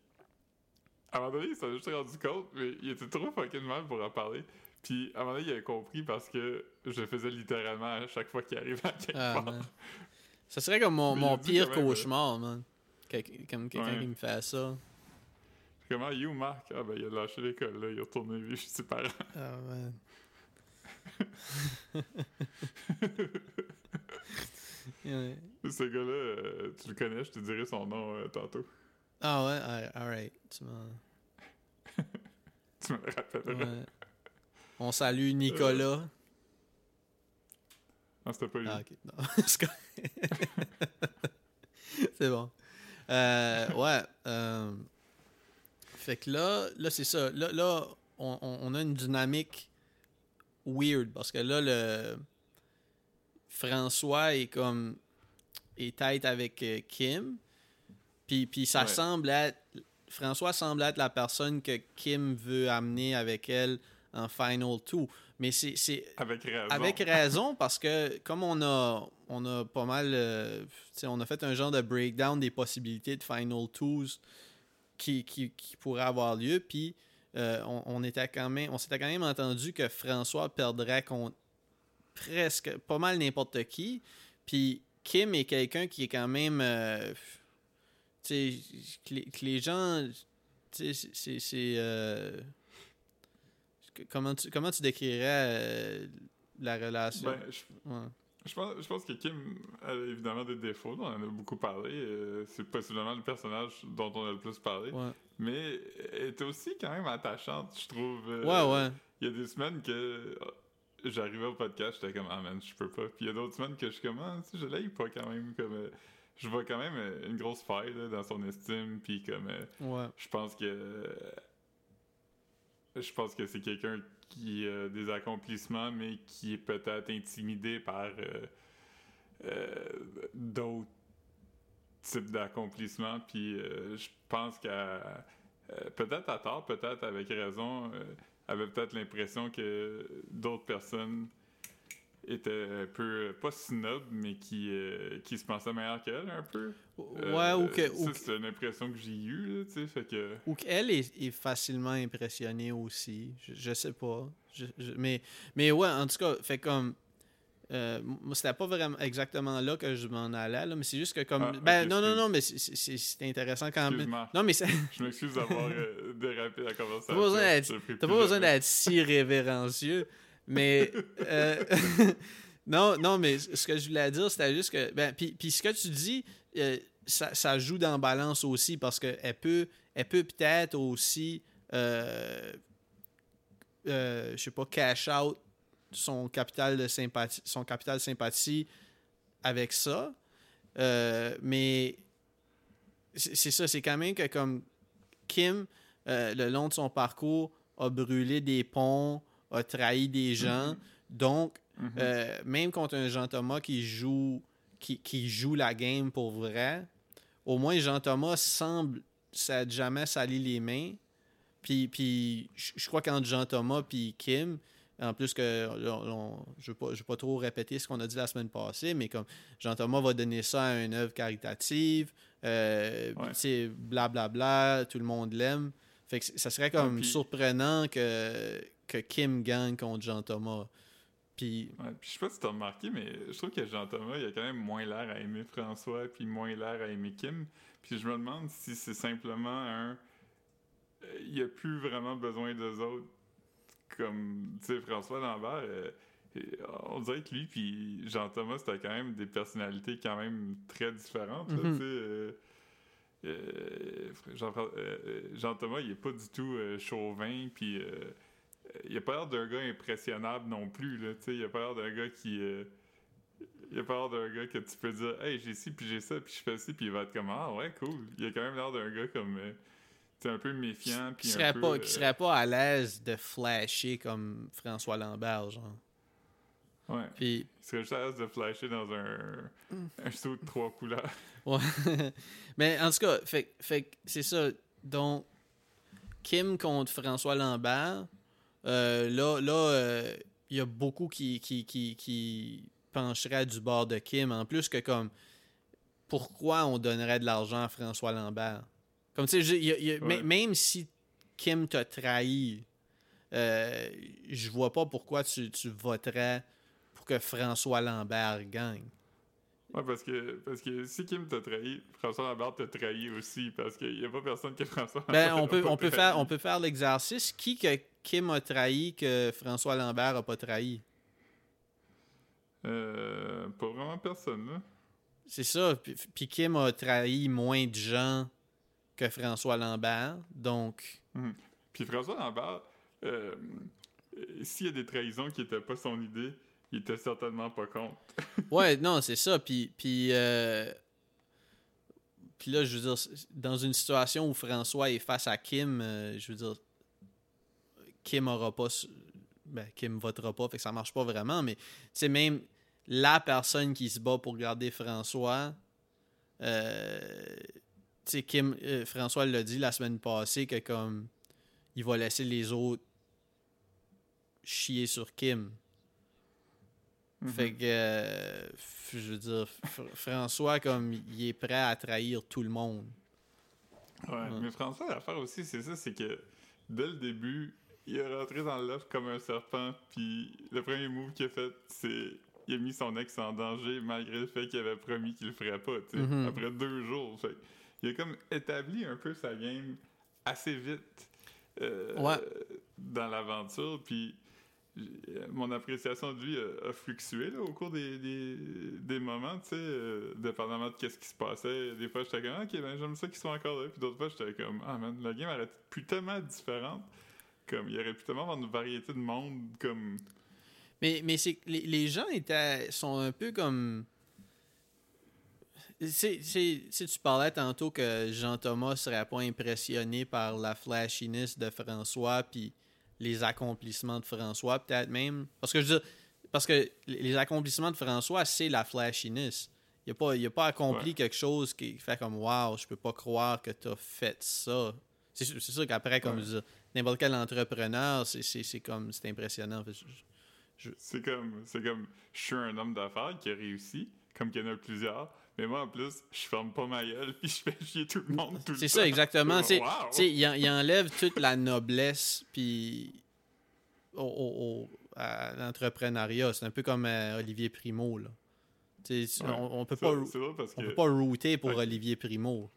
à un moment donné, il s'en est juste rendu compte, mais il était trop fucking mal pour en parler. Puis, à un moment donné, il a compris parce que je le faisais littéralement à chaque fois qu'il arrivait à quelque Ah, part. man. Ça serait comme mon, pire même, euh, cauchemar, man. Comme quelqu'un Ouais. qui me fait ça. Comment, you, Marc? Ah, ben, il a lâché l'école, là, il est retourné vivre chez ses parents. Ah, man. Ouais. Ce gars-là, euh, tu le connais, je te dirai son nom euh, tantôt. Ah ouais, ah, alright. Tu m'en- Tu me le rappelleras. ouais. On salue Nicolas. Non, c'était pas lui. Ah, ok. Non, c'est bon. Euh, ouais. euh, fait que là, là c'est ça. Là, là on, on- a une dynamique weird parce que là, le François est comme est tête avec Kim. Puis, puis ça Ouais. semble être François semble être la personne que Kim veut amener avec elle en Final 2. Mais c'est- Avec raison. avec raison, parce que comme on a, on a pas mal. euh, on a fait un genre de breakdown des possibilités de Final Twos qui, qui, qui pourraient avoir lieu, puis euh, on, on était quand même, on s'était quand même entendu que François perdrait contre presque pas mal n'importe qui, puis Kim est quelqu'un qui est quand même. euh, que les, que les gens. Tu sais, c'est- euh, comment, tu, comment tu décrirais euh, la relation? Ben, je, Ouais. je pense, je pense que Kim a évidemment des défauts, on en a beaucoup parlé. euh, c'est possiblement le personnage dont on a le plus parlé. Ouais. Mais elle est aussi quand même attachante, je trouve. euh, ouais, ouais. Il y a des semaines que euh, j'arrivais au podcast, j'étais comme, ah man, je peux pas. Puis il y a d'autres semaines que je suis comme, ah, je l'aime pas quand même. Comme, je vois quand même euh, une grosse faille là, dans son estime. Puis comme, euh, Ouais. je pense que. euh, je pense que c'est quelqu'un qui a des accomplissements, mais qui est peut-être intimidé par euh, euh, d'autres types d'accomplissements. Puis euh, je pense qu'à. euh, peut-être à tort, peut-être avec raison, euh, avait peut-être l'impression que d'autres personnes étaient un peu, pas snob, mais qui, euh, qui se pensaient meilleures qu'elle un peu. Ouais, Euh, ou que. ça, Ou, que- c'est une impression que j'ai eue, là, tu sais, fait que... ou qu'elle est, est facilement impressionnée aussi. Je, je sais pas. Je- je- mais, mais ouais, en tout cas, fait comme. euh, moi, c'était pas vraiment exactement là que je m'en allais, là, mais c'est juste que comme. Ah, ben, non, non, non, mais c'est- intéressant quand même. Non, mais Je m'excuse d'avoir euh, dérapé la conversation. T'as pas besoin d'être si révérencieux, mais euh, non, non, mais ce que je voulais dire, c'était juste que, ben, puis, ce que tu dis, euh, ça, ça joue dans la balance aussi parce que elle peut, elle peut peut-être aussi, euh, euh, je sais pas, cash out son capital de sympathie, son capital sympathie avec ça, mais c'est ça, c'est quand même que comme Kim, le long de son parcours, a brûlé des ponts, a trahi des gens. Donc, Mhm. euh, même contre un Jean-Thomas qui joue, qui, qui joue la game pour vrai, au moins Jean-Thomas semble ça jamais sali les mains. Puis, puis je crois qu'entre Jean-Thomas puis Kim, en plus que on- je ne veux, pas- je veux pas trop répéter ce qu'on a dit la semaine passée, mais comme Jean-Thomas va donner ça à une œuvre caritative, euh, Ouais. blablabla, tout le monde l'aime. Fait que ça serait comme Ouais, surprenant que, que Kim gagne contre Jean-Thomas. Puis, Ouais, puis je sais pas si t'as remarqué, mais je trouve que Jean-Thomas, il a quand même moins l'air à aimer François, puis moins l'air à aimer Kim. Puis je me demande si c'est simplement un... Il a plus vraiment besoin d'eux autres. Comme, tu sais, François Lambert, euh, on dirait que lui puis Jean-Thomas, c'était quand même des personnalités quand même très différentes, là, Mhm. tu sais. euh, euh, Jean- euh, Jean-Thomas, il est pas du tout euh, chauvin, puis... euh, il a pas l'air d'un gars impressionnable non plus, là, tu sais, il a pas l'air d'un gars qui... euh, il a pas l'air d'un gars que tu peux dire « Hey, j'ai ci, puis j'ai ça, puis je fais ci, puis il va être comme « Ah ouais, cool. » Il a quand même l'air d'un gars comme... euh, tu sais, un peu méfiant, puis un serait, peu... pas, euh, qui serait pas à l'aise de flasher comme François Lambert, genre. Ouais, Puis, il serait juste à l'aise de flasher dans un... un saut de trois couleurs. Ouais. Mais en tout cas, fait, fait c'est ça. Donc, Kim contre François Lambert. Euh, là, là, euh, il y a beaucoup qui, qui, qui, qui pencheraient du bord de Kim. En plus que comme, pourquoi on donnerait de l'argent à François Lambert? Comme tu sais, Ouais. même si Kim t'a trahi, euh, je vois pas pourquoi tu, tu voterais pour que François Lambert gagne. Ouais, parce que, parce que si Kim t'a trahi, François Lambert t'a trahi aussi, parce qu'il y a pas personne que François Ben, Lambert on peut, on peut faire, on peut faire l'exercice. Qui que Kim a trahi que François Lambert a pas trahi? Euh, pas vraiment personne, là. C'est ça. Puis, puis Kim a trahi moins de gens que François Lambert. Donc, Puis François Lambert, euh, s'il y a des trahisons qui n'étaient pas son idée, il était certainement pas contre. ouais, non, c'est ça. Puis, puis, euh, puis là, je veux dire, dans une situation où François est face à Kim, euh, je veux dire, Kim aura pas. Ben, Kim votera pas, fait que ça marche pas vraiment, mais c'est même la personne qui se bat pour garder François. Euh, Kim, euh, François l'a dit la semaine passée que comme il va laisser les autres chier sur Kim. Mhm. Fait que, euh, je veux dire, François, comme, il est prêt à trahir tout le monde. Ouais, mais François, l'affaire aussi, c'est ça, c'est que dès le début, il est rentré dans l'œuf comme un serpent, puis le premier move qu'il a fait, c'est il a mis son ex en danger malgré le fait qu'il avait promis qu'il le ferait pas, tu sais, mhm. après deux jours. Fait il a comme établi un peu sa game assez vite euh, dans l'aventure, puis mon appréciation de lui a, fluctué au cours des, des, moments, tu sais, euh, dépendamment de qu'est-ce qui se passait. Des fois, j'étais comme, ok, ben j'aime ça qu'ils soient encore là. Puis d'autres fois, j'étais comme, ah man, la game aurait pu tellement différente. Comme, il y aurait pu tellement avoir une variété de monde, comme. Mais, mais c'est les, les gens étaient, sont un peu comme. Si tu parlais tantôt que Jean-Thomas serait pas impressionné par la flashiness de François, puis les accomplissements de François, peut-être même. Parce que je veux parce que les accomplissements de François, c'est la flashiness. Il n'a pas, pas accompli quelque chose qui fait comme Waouh, je peux pas croire que tu as fait ça. C'est sûr qu'après, comme n'importe quel entrepreneur, c'est comme c'est impressionnant. C'est comme c'est comme je suis un homme d'affaires qui a réussi, comme qu'il y en a plusieurs, mais moi, en plus, je ferme pas ma gueule puis je fais chier tout le monde tout le C'est ça, exactement. Wow. Il, il enlève toute la noblesse puis au, à l'entrepreneuriat. C'est un peu comme euh, Olivier Primo. Là. on, on, peut pas, peut pas router pour Olivier Primo.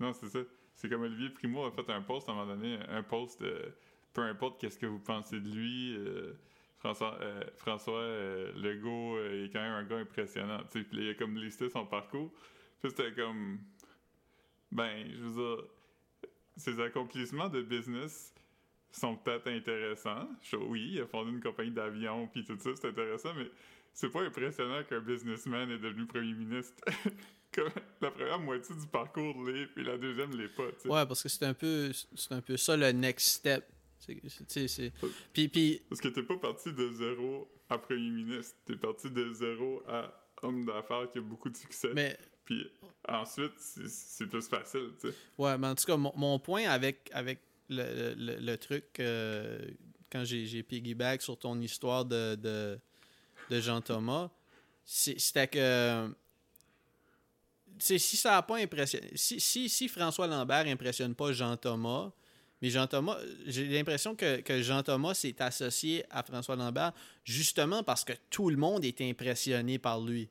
Non, c'est ça. C'est comme Olivier Primo a fait un post à un moment donné, un post de peu importe qu'est-ce que vous pensez de lui. Euh, François, euh, euh, Legault euh, est quand même un gars impressionnant. Puis il a comme listé son parcours. Puis c'était comme. Ben, je veux dire, ses accomplissements de business sont peut-être intéressants. oui, il a fondé une compagnie d'avion, puis tout ça, c'est intéressant, mais c'est pas impressionnant qu'un businessman est devenu premier ministre. La première moitié du parcours l'est, puis la deuxième l'est pas. Ouais, parce que c'est un c'est un peu ça le next step c'est, Puis, puis... Parce que t'es pas parti de zéro à premier ministre, t'es parti de zéro à homme d'affaires qui a beaucoup de succès. Mais... Puis ensuite, c'est, plus facile, tu sais. Ouais, mais en tout cas, mon, point avec, avec le, le, truc, euh, quand j'ai, j'ai piggyback sur ton histoire de, de, de Jean-Thomas, c'était que si ça n'a pas impressionné, si, si, si François Lambert impressionne pas Jean-Thomas, mais Jean-Thomas, j'ai l'impression que, Jean-Thomas s'est associé à François Lambert justement parce que tout le monde est impressionné par lui.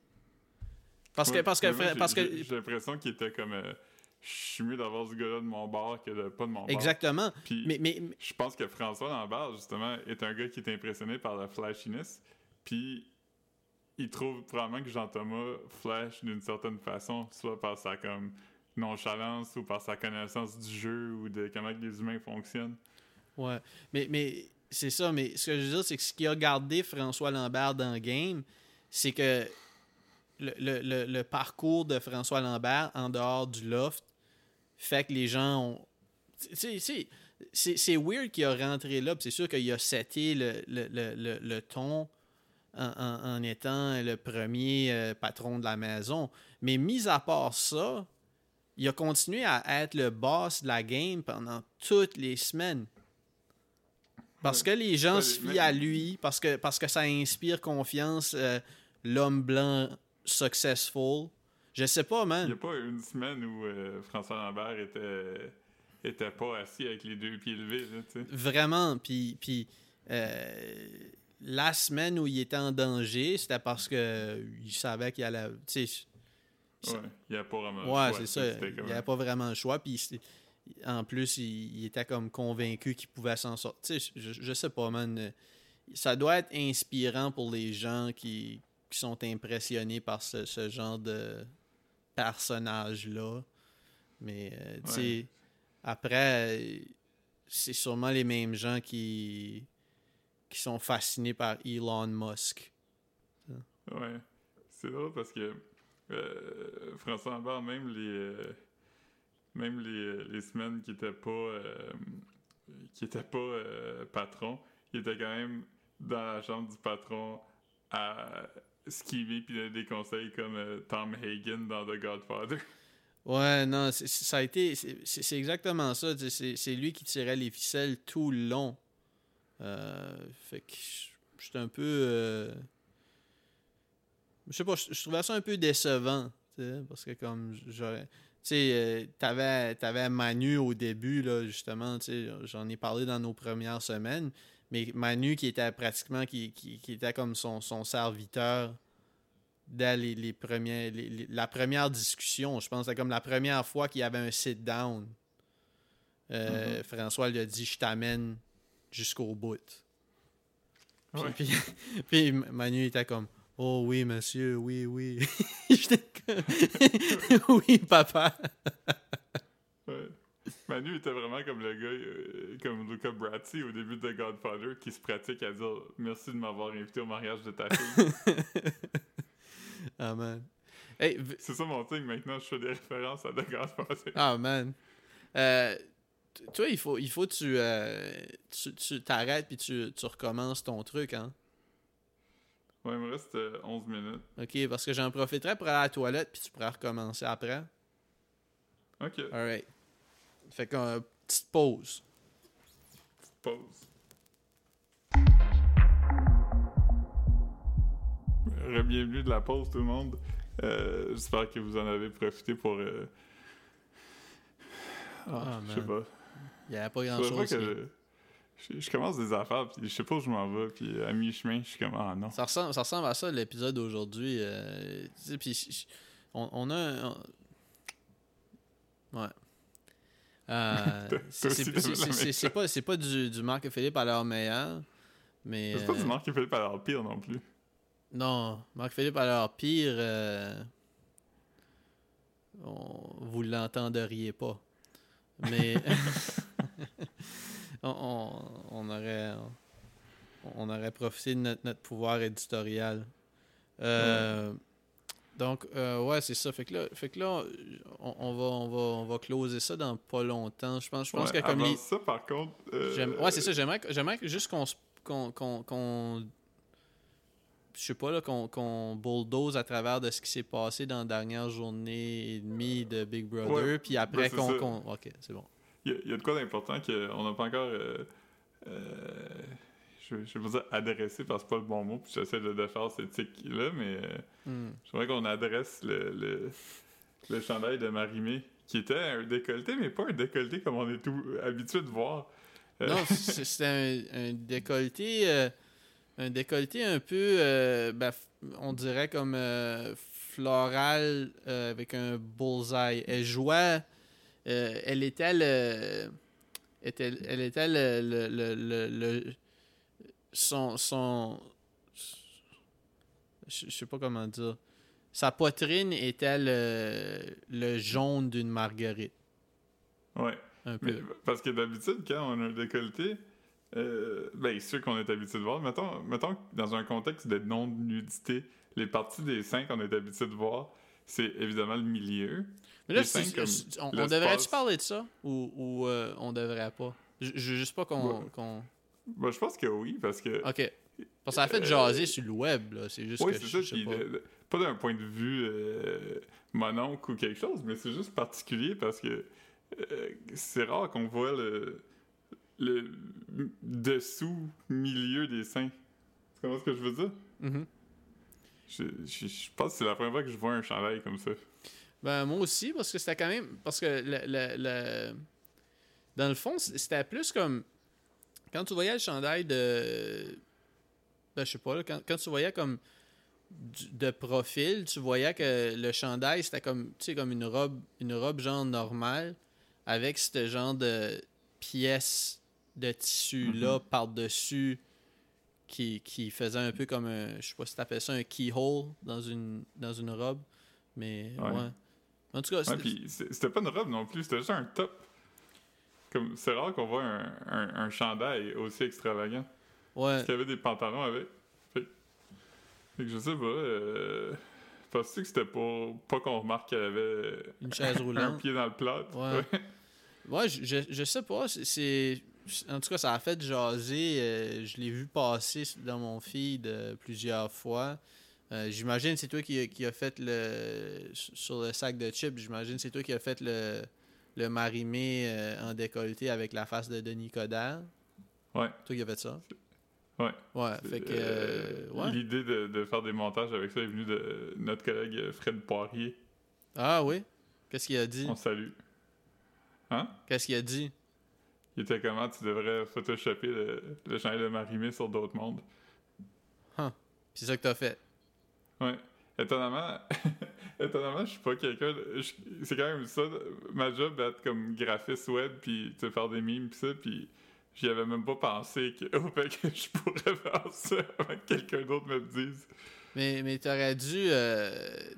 Parce que. Parce que, parce que j'ai l'impression qu'il était comme. Euh, je suis mieux d'avoir ce gars-là de mon bord que de pas de mon bord. Exactement. Puis, mais, mais, je pense que François Lambert, justement, est un gars qui est impressionné par la flashiness. Puis il trouve probablement que Jean-Thomas flash d'une certaine façon, soit par sa comme nonchalance ou par sa connaissance du jeu ou de comment les humains fonctionnent. Ouais, mais, c'est ça, mais ce que je veux dire, c'est que ce qui a gardé François Lambert dans le game, c'est que le, parcours de François Lambert en dehors du loft fait que les gens ont. C'est weird qu'il a rentré là, c'est sûr qu'il a seté le, ton en, en, étant le premier euh, patron de la maison. Mais mis à part ça, il a continué à être le boss de la game pendant toutes les semaines. Parce que les gens se fient à lui, parce que, parce que ça inspire confiance, euh, l'homme blanc successful. Je sais pas, man. Il n'y a pas une semaine où euh, François Lambert était, était pas assis avec les deux pieds levés. Vraiment. Puis, puis euh, la semaine où il était en danger, c'était parce que il savait qu'il allait. Ouais, il n'y a pas vraiment le choix. C'est ça. Il n'y avait pas vraiment le choix. Puis en plus, il, était comme convaincu qu'il pouvait s'en sortir. Je, je sais pas, man. Ça doit être inspirant pour les gens qui, sont impressionnés par ce, genre de personnage-là. Mais, euh, tu sais, après, c'est sûrement les mêmes gens qui, qui sont fascinés par Elon Musk. Ouais. C'est drôle parce que euh, François Lambert, même les. euh, même les, les semaines qui étaient pas. euh, qui pas euh, patron, il était quand même dans la chambre du patron à skiver puis donner des conseils comme euh, Tom Hagen dans The Godfather. Ouais, non, ça a été. c'est- exactement ça. C'est lui qui tirait les ficelles tout le long. Euh, fait que j'étais un peu. Je sais pas, je, je trouvais ça un peu décevant. Parce que comme j'aurais. Tu sais, euh, t'avais, t'avais Manu au début, là, justement, tu sais, j'en ai parlé dans nos premières semaines, mais Manu qui était pratiquement, qui, qui, qui était comme son, son serviteur dès les, les premiers, les- les- la première discussion, je pense que c'était comme la première fois qu'il y avait un sit-down. Euh, François lui a dit Je t'amène jusqu'au bout. Puis, Ouais. puis, puis Manu était comme Oh oui, monsieur, oui, oui. Oui, papa. Ouais. Manu était vraiment comme le gars, euh, comme Luca Bratti au début de The Godfather, qui se pratique à dire merci de m'avoir invité au mariage de ta fille. Ah, man. Hey, v- C'est ça mon thing maintenant, je fais des références à The Godfather. Ah, man. Euh, il faut, il faut que tu, euh, tu, tu t'arrêtes puis tu, tu recommences ton truc, hein? Ouais, il me reste euh, 11 minutes. OK, parce que j'en profiterai pour aller à la toilette puis tu pourras recommencer après. Ok, Alright. Fait qu'une petite pause. pause. Bienvenue de la pause tout le monde. Euh, J'espère que vous en avez profité pour... euh, Ah, je sais pas. Il n'y avait pas Je je, je commence des affaires, puis je sais pas où je m'en vais, puis à mi-chemin, je suis comme ah non. Ça ressemble, ça ressemble à ça l'épisode d'aujourd'hui. euh, tu sais, puis on, on a un. on- Ouais. Euh, c'est pas, pas du, du Marc et Philippe à leur meilleur. Mais. C'est pas du euh, Marc qui fait pas leur pire non plus. Non, Marc Philippe à leur pire. euh, on- vous l'entendriez pas. Mais. on, on- aurait. On aurait profité de notre, notre pouvoir éditorial. Euh, Donc, euh, ouais, c'est ça. Fait que là, fait que là on, on va, on, va, on va closer ça dans pas longtemps. Je pense, je pense Ouais, que comme les- ça, par contre. euh, Ouais, c'est ça. J'aimerais, j'aimerais juste qu'on, qu'on, qu'on, qu'on- je sais pas là, qu'on, qu'on bulldoze à travers de ce qui s'est passé dans la dernière journée et demie de Big Brother, puis après qu'on, qu'on- ok, c'est bon. Il y, a- il y a de quoi d'important qu'on n'a pas encore. euh, euh, je vais pas dire adressé parce que c'est pas le bon mot, puis j'essaie de défaire cette tic-là, mais euh, Hmm. j'aimerais qu'on adresse le, le, le chandail de Marimé, qui était un décolleté, mais pas un décolleté comme on est tout habitué de voir. Euh, Non, c'était un, un décolleté, un décolleté un peu, ben, on dirait comme floral avec un bullseye. Elle jouait, euh, elle était le, était, elle était le, le, le, le- le- son, son, je sais pas comment dire. Sa poitrine était le, le jaune d'une marguerite, ouais. un Mais, peu. parce que d'habitude, quand on a un décolleté, euh, ben, qu'on est habitué de voir. Mettons, mettons que dans un contexte de non-nudité, les parties des seins qu'on est habitué de voir, c'est évidemment le milieu. Mais là, comme on, on devrait-tu parler de ça ou, ou euh, on devrait pas? Je veux juste pas qu'on. Ouais. je pense que oui, parce que. Ok. Parce que ça a fait Euh, jaser sur le web, là. C'est juste oui, que c'est je, ça. je sais puis pas. le- le- pas d'un point de vue euh, mononcle ou quelque chose, mais c'est juste particulier parce que euh, c'est rare qu'on voit le, le dessous, milieu des seins. Tu comprends ce que je veux dire? Mhm. Je, je- je pense que c'est la première fois que je vois un chandail comme ça. Ben, moi aussi, parce que c'était quand même. Parce que le, le- le- dans le fond, c'était plus comme. Quand tu voyais le chandail de. Ben, je sais pas, là, quand, quand tu voyais comme. du- de profil, tu voyais que le chandail, c'était comme. Tu sais, comme une robe, une robe genre normale, avec ce genre de pièces de tissu-là par-dessus. Qui, qui faisait un peu comme un. Je sais pas si t'appelles ça un keyhole dans une, dans une robe. Mais Ouais. ouais. En tout cas, Ouais, c'était- puis c'est- c'était pas une robe non plus, c'était juste un top. Comme c'est rare qu'on voit un, un, un chandail aussi extravagant. ouais. Parce qu'il y avait des pantalons avec. Fait que Fait que je sais pas. Euh... Penses-tu que c'était pour pas qu'on remarque qu'elle avait Une chaise un roulante? pied dans le plat? Ouais. Ouais, je, je, je sais pas. c'est- C'est. En tout cas, ça a fait jaser. euh, je l'ai vu passer dans mon feed euh, plusieurs fois. Euh, j'imagine c'est toi qui, a- qui a fait le. Sur le sac de chips, j'imagine c'est toi qui a fait le, le marimé euh, en décolleté avec la face de Denis Coderre. Ouais. Toi qui as fait ça? Ouais. Ouais, fait que. euh, ouais. L'idée de, de faire des montages avec ça est venue de notre collègue Fred Poirier. Ah oui? Qu'est-ce qu'il a dit? On salue. Hein? Qu'est-ce qu'il a dit? Il était comment tu devrais photoshopper le, le de Marimé sur d'autres mondes? C'est ça que t'as fait. Ouais. Étonnamment, étonnamment, je suis pas quelqu'un. de- je- C'est quand même ça, ma job d'être comme graphiste web, puis faire des mimes, pis ça, puis j'y avais même pas pensé que, au fait que je pourrais faire ça avant que quelqu'un d'autre me le dise. Mais, mais t'aurais dû. euh,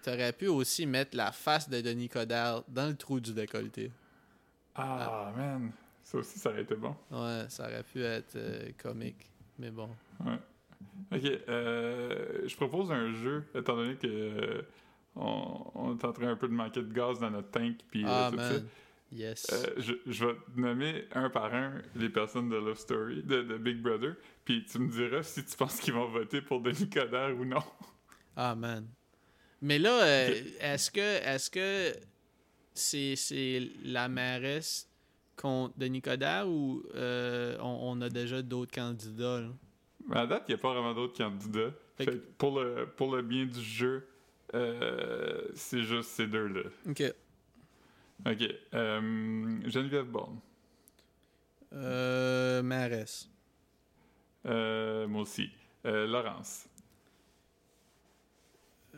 t'aurais pu aussi mettre la face de Denis Coderre dans le trou du décolleté. Ah, man. Ça aussi, ça aurait été bon. Ouais, ça aurait pu être euh, comique. Mais bon. Ok, euh, je propose un jeu, étant donné que euh, on, on est en train un peu de manquer de gaz dans notre tank, puis euh, Ah, tout ça. Yes. Euh, je, je vais te nommer un par un les personnes de Love Story, de, de Big Brother, puis tu me diras si tu penses qu'ils vont voter pour Denis Coderre ou non. Ah, man. Mais là, euh, est-ce que est-ce que c'est c'est la mairesse contre Denis Coderre ou euh, on, on a déjà d'autres candidats? là? À date, il n'y a pas vraiment d'autres candidats. Fait Fait que- pour, le, pour le bien du jeu, euh, c'est juste ces deux-là. Ok. Ok, euh, Geneviève Bourne. Euh. Euh, moi aussi. Euh, Laurence.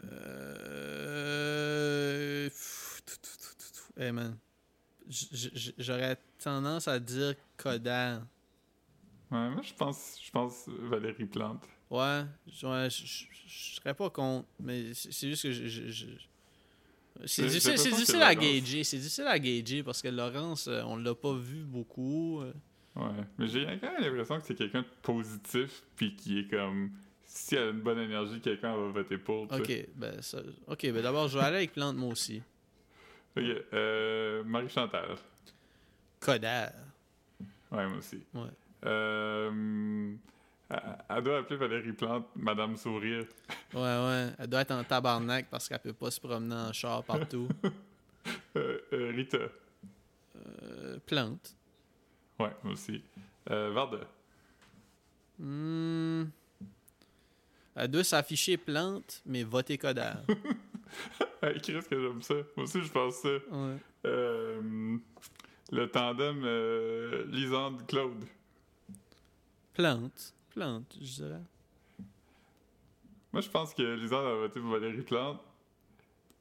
Euh... Hey man. J'aurais tendance à dire Coderre. Ouais, moi, je pense, je pense Valérie Plante. Ouais, je serais pas contre, mais c'est juste que je. je- je- C'est difficile, à gager. C'est difficile à gager parce que Laurence, euh, on l'a pas vu beaucoup. euh. Ouais, mais j'ai quand même l'impression que c'est quelqu'un de positif, puis qui est comme. Si elle a une bonne énergie, quelqu'un va voter pour. tu sais. Ok, ben ça. Ok, ben d'abord, je vais aller avec Plante, moi aussi. Ok, euh, Marie-Chantal. Coderre. Ouais, moi aussi. Ouais. Euh, elle, doit appeler Valérie Plante Madame Sourire. Ouais, ouais. Elle doit être en tabarnak parce qu'elle peut pas se promener en char partout. Euh, euh, Rita. Euh, Plante. Ouais, moi aussi. Euh, Varda. Hmm. Elle doit s'afficher Plante, mais voter Coderre. Hey, Chris, que j'aime ça. Moi aussi, je pense ça. Ouais. Le tandem Lisande-Claude. Plante. Plante, je dirais. Moi, je pense que Lisande a voté pour Valérie Plante.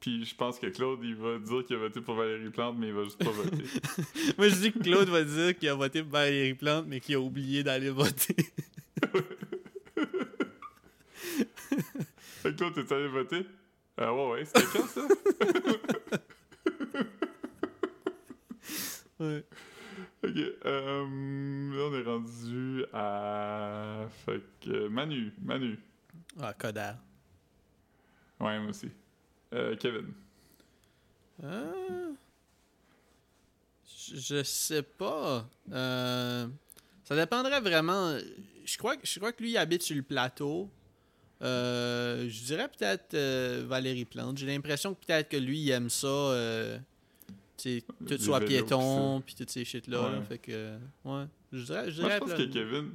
Puis je pense que Claude, il va dire qu'il a voté pour Valérie Plante, mais il va juste pas voter. Moi, je dis que Claude va dire qu'il a voté pour Valérie Plante, mais qu'il a oublié d'aller voter. Fait que Claude, t'es allé voter? Ah ouais, ouais. C'était quand, ça? ouais. Ok. Euh, là, on est rendu à... Fait que... euh, Manu. Manu. Ah, Coderre. Ouais, moi aussi. Euh, Kevin. Euh, Je sais pas. Euh, Ça dépendrait vraiment. Je crois, que- je crois que lui, il habite sur le plateau. Euh, je dirais peut-être euh, Valérie Plante. J'ai l'impression que peut-être que lui, il aime ça. Euh, tu vélos, piéton, puis toutes ces shit-là. là. Fait que, ouais. Je dirais, je Moi, je pense que Kevin...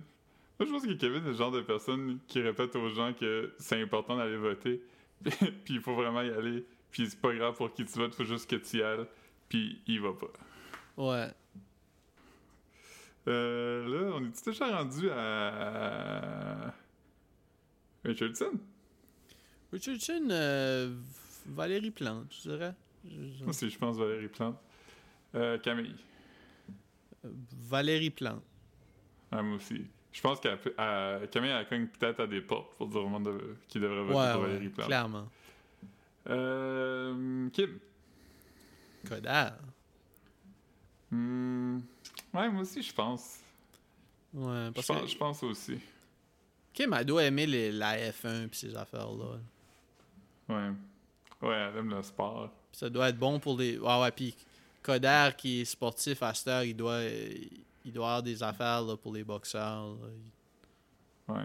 Moi, je pense que Kevin est le genre de personne qui répète aux gens que c'est important d'aller voter. puis il faut vraiment y aller. Puis c'est pas grave pour qui tu votes, faut juste que tu y ailles. Puis il va pas. Ouais. Euh, là, on est déjà rendu à... Richardson? Richardson, euh, Valérie Plante, je dirais. Je- je- Moi aussi, je pense Valérie Plante. Euh, Camille. Valérie Plante. Ouais, moi aussi. Je pense qu'elle Camille, elle cogne peut-être à des portes pour dire au monde de- qui devrait voter Ouais, pour Valérie Plante. clairement. Euh, Kim. Coderre. Hmm, Ouais, moi aussi, je pense. Ouais, Je parce pense, que je pense aussi. Kim, elle doit aimer les, la F1 pis ces affaires-là. Ouais. Ouais, elle aime le sport. Ça doit être bon pour les. Ouais, ouais, pis Coder qui est sportif à cette heure, il doit, il doit avoir des affaires là, pour les boxeurs. là. Ouais.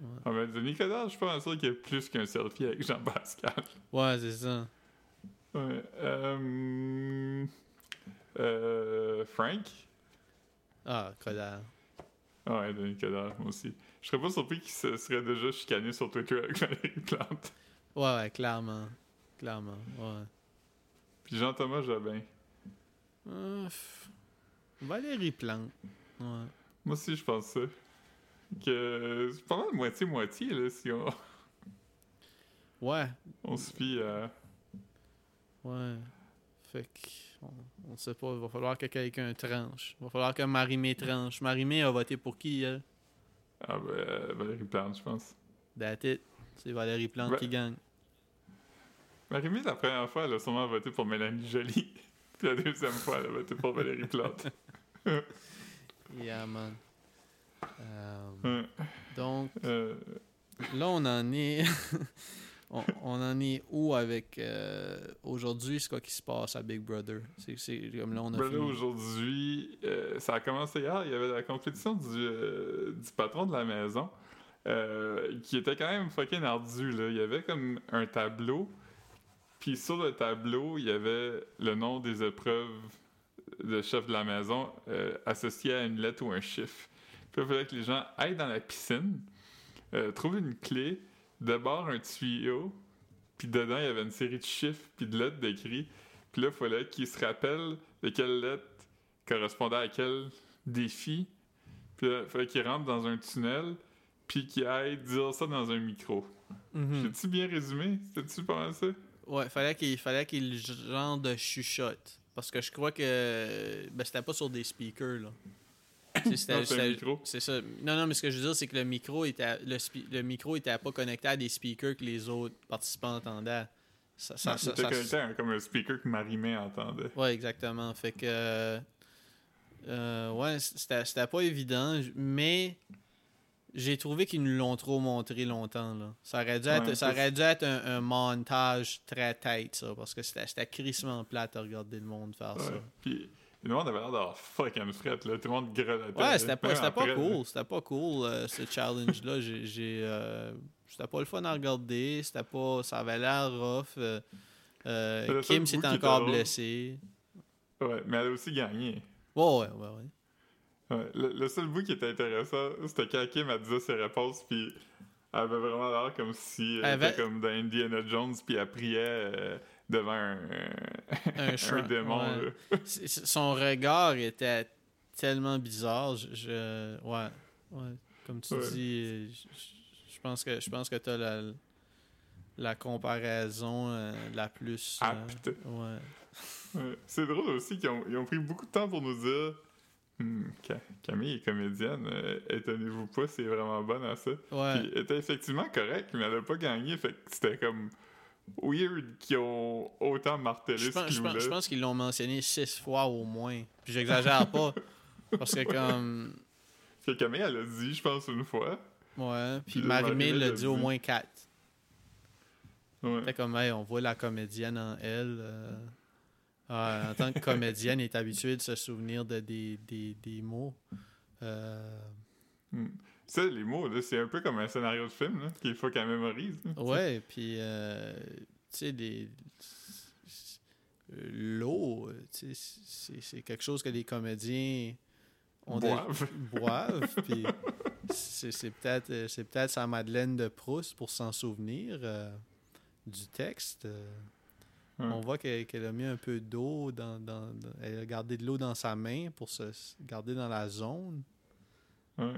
Ouais. Ah ben, Denis Coderre, je suis pas sûr qu'il y a plus qu'un selfie avec Jean-Pascal. Ouais, c'est ça. Ouais. Euh... Euh... Frank? Ah, Coder. Ah ouais, Denis Coderre, moi aussi. Je serais pas surpris qu'il se serait déjà chicané sur Twitter avec Valérie Plante. Ouais, ouais, clairement. Clairement, ouais. Puis Jean-Thomas Jobin. Euh, Valérie Plante. Ouais. Moi aussi, je pense ça. Que c'est pas mal moitié-moitié, là, si on, Ouais, on se fie à... ouais. Fait que. On, on sait pas, il va falloir que quelqu'un tranche. Il va falloir que Marimé tranche. Marimé a voté pour qui, elle? Ah ben, Valérie Plante, je pense. That's it. C'est Valérie Plante Ouais. qui gagne. Marie-Mé, la première fois, elle a sûrement voté pour Mélanie Joly. Puis la deuxième fois, elle a voté pour Valérie Plante. Yeah, man. Euh, Ouais. donc, Euh, là, on en est. on, on en est où avec. euh, Aujourd'hui, c'est quoi qui se passe à Big Brother? C'est comme là, on a fini. aujourd'hui, euh, ça a commencé hier. Il y avait la compétition du, du patron de la maison. qui était quand même fucking ardu, là. Il y avait comme un tableau. Puis sur le tableau, il y avait le nom des épreuves de chef de la maison euh, associé à une lettre ou un chiffre. Puis il fallait que les gens aillent dans la piscine, euh, trouvent une clé, débarrent un tuyau, puis dedans, il y avait une série de chiffres puis de lettres décrits. Puis là, il fallait qu'ils se rappellent de quelle lettre correspondait à quel défi. Puis là, il fallait qu'ils rentrent dans un tunnel, puis qu'ils aillent dire ça dans un micro. Mhm. J'ai-tu bien résumé? C'était-tu pas mal ça? Ouais, fallait qu'il fallait qu'il genre de chuchote. Parce que je crois que. Ben, c'était pas sur des speakers, là. C'est ça. Non, non, mais ce que je veux dire, c'est que le micro était le, le micro était pas connecté à des speakers que les autres participants entendaient. Ça, ça, Non, ça- C'était ça- connecté à un- comme un speaker que Marie-Mé entendait. Ouais, exactement. Fait que. euh, ouais, c'était pas évident, mais j'ai trouvé qu'ils nous l'ont trop montré longtemps. Là. Ça aurait dû être, Ouais, ça aurait dû être un, un montage très tête, ça, parce que c'était crissement plate à regarder le monde faire ça. Puis le monde avait l'air d'avoir fucking fret, là. Tout le monde grelottait. Ouais, c'était pas, pas cool. C'était pas cool, euh, ce challenge-là. J'ai. euh, C'était pas le fun à regarder. C'était pas. Ça avait l'air rough. euh, euh, Kim s'est encore blessé. Ouais, mais elle a aussi gagné. Ouais, ouais, ouais. ouais. Ouais, le, le seul bout qui était intéressant, c'était quand Kim a disait ses réponses, puis elle avait vraiment l'air comme si elle avait- était comme dans Indiana Jones, puis elle priait euh, devant un, Un démon. ouais. Son regard était tellement bizarre. Je, je- ouais, ouais. Comme tu dis, je, je pense que je pense que t'as la la comparaison euh, la plus. Apte. ouais. Ouais. C'est drôle aussi qu'ils ont, ils ont pris beaucoup de temps pour nous dire Ca- Camille est comédienne, euh, étonnez-vous pas, c'est vraiment bonne à ça. Ouais. Puis elle était effectivement correcte, mais elle a pas gagné, fait que c'était comme weird qu'ils ont autant martelé Je ce pense, je pense- clou-là. je pense qu'ils l'ont mentionné six fois au moins. Puis j'exagère pas. Parce que comme. Que Camille, elle a dit, je pense, une fois. Ouais. Puis Puis l'a l'a dit au moins quatre. Ouais. C'était comme, hey, on voit la comédienne en elle. euh, ah, en tant que comédienne, elle est habituée de se souvenir de des, des, des mots. Euh, Hmm. Ça, les mots, c'est un peu comme un scénario de film, là, qu'il faut qu'elle mémorise. là. ouais, puis, euh, tu sais, des. euh, L'eau, euh, c'est quelque chose que les comédiens ont déjà- Boivent. boivent, puis c'est peut-être euh, c'est peut-être sa Madeleine de Proust pour s'en souvenir euh, du texte. Euh. Ouais. On voit qu'elle qu'elle a mis un peu d'eau dans, dans, dans- Elle a gardé de l'eau dans sa main pour se garder dans la zone. Ouais.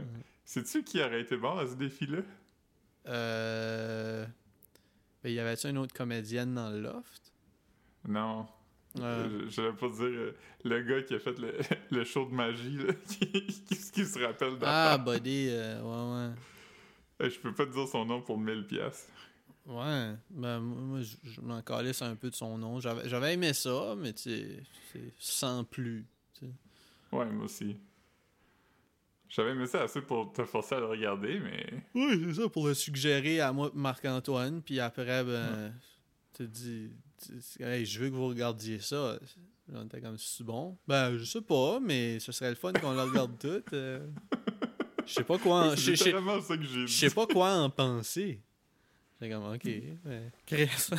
Sais-tu qui aurait été bon à ce défi-là? Euh... ben, y avait-tu une autre comédienne dans le loft? Non. Euh, Je J'allais pas dire euh, le gars qui a fait le, le show de magie, là, qui, qui, qui se rappelle Ah, d'affaires. Buddy, euh, ouais, Euh, Je peux pas te dire son nom pour 1000 pièces. Ouais. Ben, moi, moi, je, je m'en calisse un peu de son nom. J'avais aimé ça, mais tu sais, c'est sans plus. Ouais, moi aussi. J'avais aimé ça assez pour te forcer à le regarder, mais. Oui, c'est ça, pour le suggérer à moi, Marc-Antoine, puis après, ben, tu te dis, hey, je veux que vous regardiez ça. On était comme, c'est bon? Ben, je sais pas, mais ce serait le fun qu'on le regarde tout. Euh. Je sais pas quoi en... C'est littéralement ça que j'ai Je sais pas quoi en penser. J'ai comme, ok, crée ça.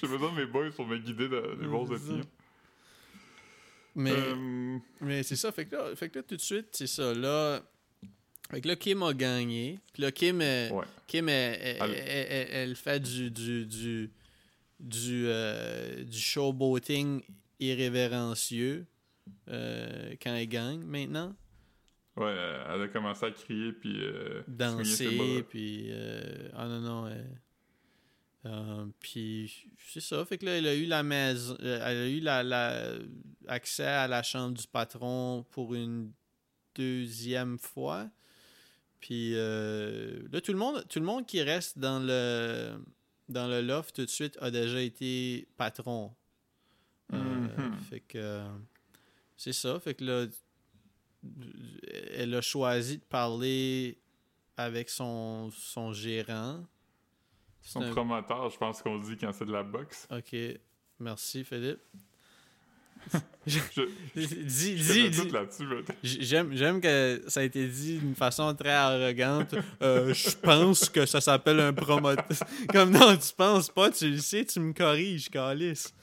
J'ai besoin de mes boys pour me guider dans les bons opinions. Mais, euh, mais c'est ça. Fait que, là, fait que là, tout de suite, c'est ça. Là, fait que là, Kim a gagné. Puis là, Kim, Kim elle, fait du, du, du, du, euh, du showboating irrévérencieux euh, quand elle gagne maintenant. Ouais, elle a commencé à crier puis danser puis ah non non euh, puis c'est ça, fait que là, elle a eu la maison, euh, elle a eu la, accès à la chambre du patron pour une deuxième fois. Puis euh, là, tout le monde, tout le monde qui reste dans le dans le loft tout de suite a déjà été patron. Mm-hmm. Fait que c'est ça, fait que là, elle a choisi de parler avec son, son gérant. Son promoteur, je pense qu'on dit quand c'est de la boxe. Ok. Merci, Philippe. Dis, J'aime, j'aime que ça a été dit d'une façon très arrogante. Euh, je pense que ça s'appelle un promoteur. Comme non, tu penses pas, tu le sais, tu me corriges, Calice.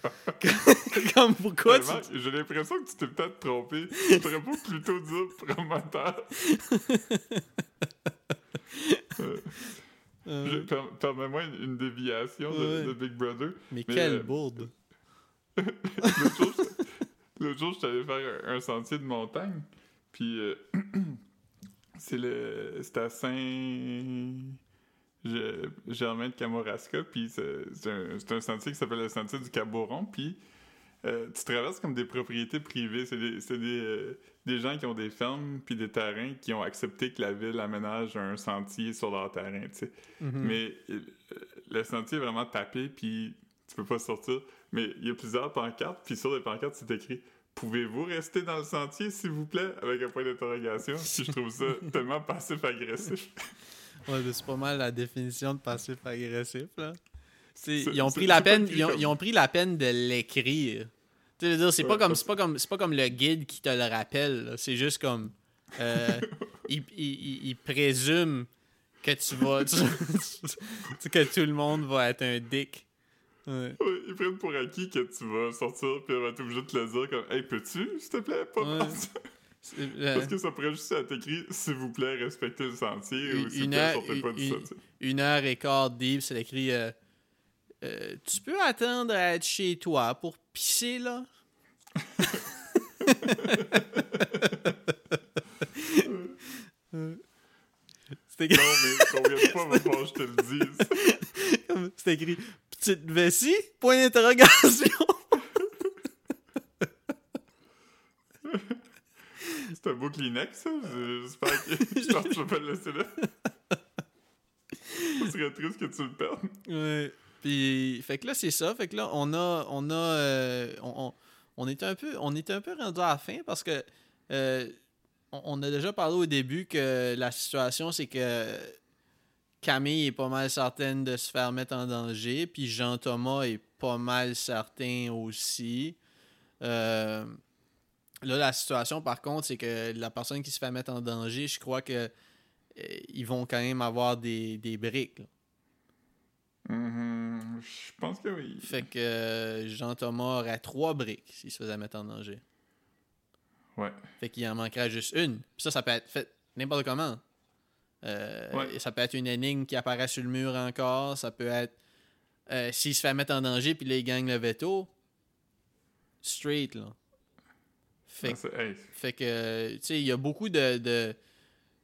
Comme pourquoi tu... J'ai l'impression que tu t'es peut-être trompé. Tu pourrais pas plutôt dire promoteur. Euh, euh... Permets-moi une, déviation de, Big Brother. Mais, quelle euh, bourde! L'autre jour, je suis allé faire un, sentier de montagne. Puis euh, c'est le c'était à Saint Germain de Kamouraska. Puis c'est un, un, sentier qui s'appelle le sentier du Caboron. Puis euh, tu traverses comme des propriétés privées. C'est des, des, euh, des, gens qui ont des fermes puis des terrains qui ont accepté que la ville aménage un sentier sur leur terrain, tu sais. Mm-hmm. Mais euh, le sentier est vraiment tapé puis tu peux pas sortir. Mais il y a plusieurs pancartes puis sur les pancartes c'est écrit Pouvez-vous rester dans le sentier, s'il vous plaît? Avec un point d'interrogation. Puis je trouve ça tellement passif-agressif. ouais, c'est pas mal la définition de passif-agressif, là. Ils ont, pris la peine, ils ont, pris la peine de l'écrire. Tu veux dire, c'est pas comme c'est pas comme pas comme le guide qui te le rappelle. C'est juste comme euh, il, il, il, présume que tu vas que tout le monde va être un dick. Ouais. ils prennent pour acquis que tu vas sortir puis elle va être obligée de te le dire comme Hey, peux-tu, s'il te plaît, pas euh, Parce que ça pourrait juste être écrit S'il vous plaît, respectez le sentier ou s'il vous plaît, sortez pas du sentier. Une heure et quart deep, c'est écrit euh, euh, tu peux attendre à être chez toi pour pisser, là? C'était Non, mais combien de fois va falloir je te le dise? C'est écrit Petite vessie? Point d'interrogation! C'est un beau Kleenex, ça? J'espère que je pense que je vais pas le laisser là. Ce serait triste que tu le perdes. Ouais. Puis, fait que là, c'est ça. Fait que là, on a. On, a, euh, on, on, était un peu, on était un peu rendu à la fin parce que. Euh, on, a déjà parlé au début que la situation, c'est que Camille est pas mal certaine de se faire mettre en danger. Puis Jean-Thomas est pas mal certain aussi. Euh, là, la situation, par contre, c'est que la personne qui se fait mettre en danger, je crois que ils vont quand même avoir des, des briques. Mm-hmm. Je pense que oui. Fait que euh, Jean-Thomas aurait trois briques s'il se faisait mettre en danger. Ouais. Fait qu'il en manquerait juste une. Puis ça, ça peut être fait n'importe comment. Euh, ça peut être une énigme qui apparaît sur le mur encore. Ça peut être euh, s'il se fait mettre en danger puis là il gagne le veto. Straight là. Fait, ah, fait que tu sais, il y a beaucoup de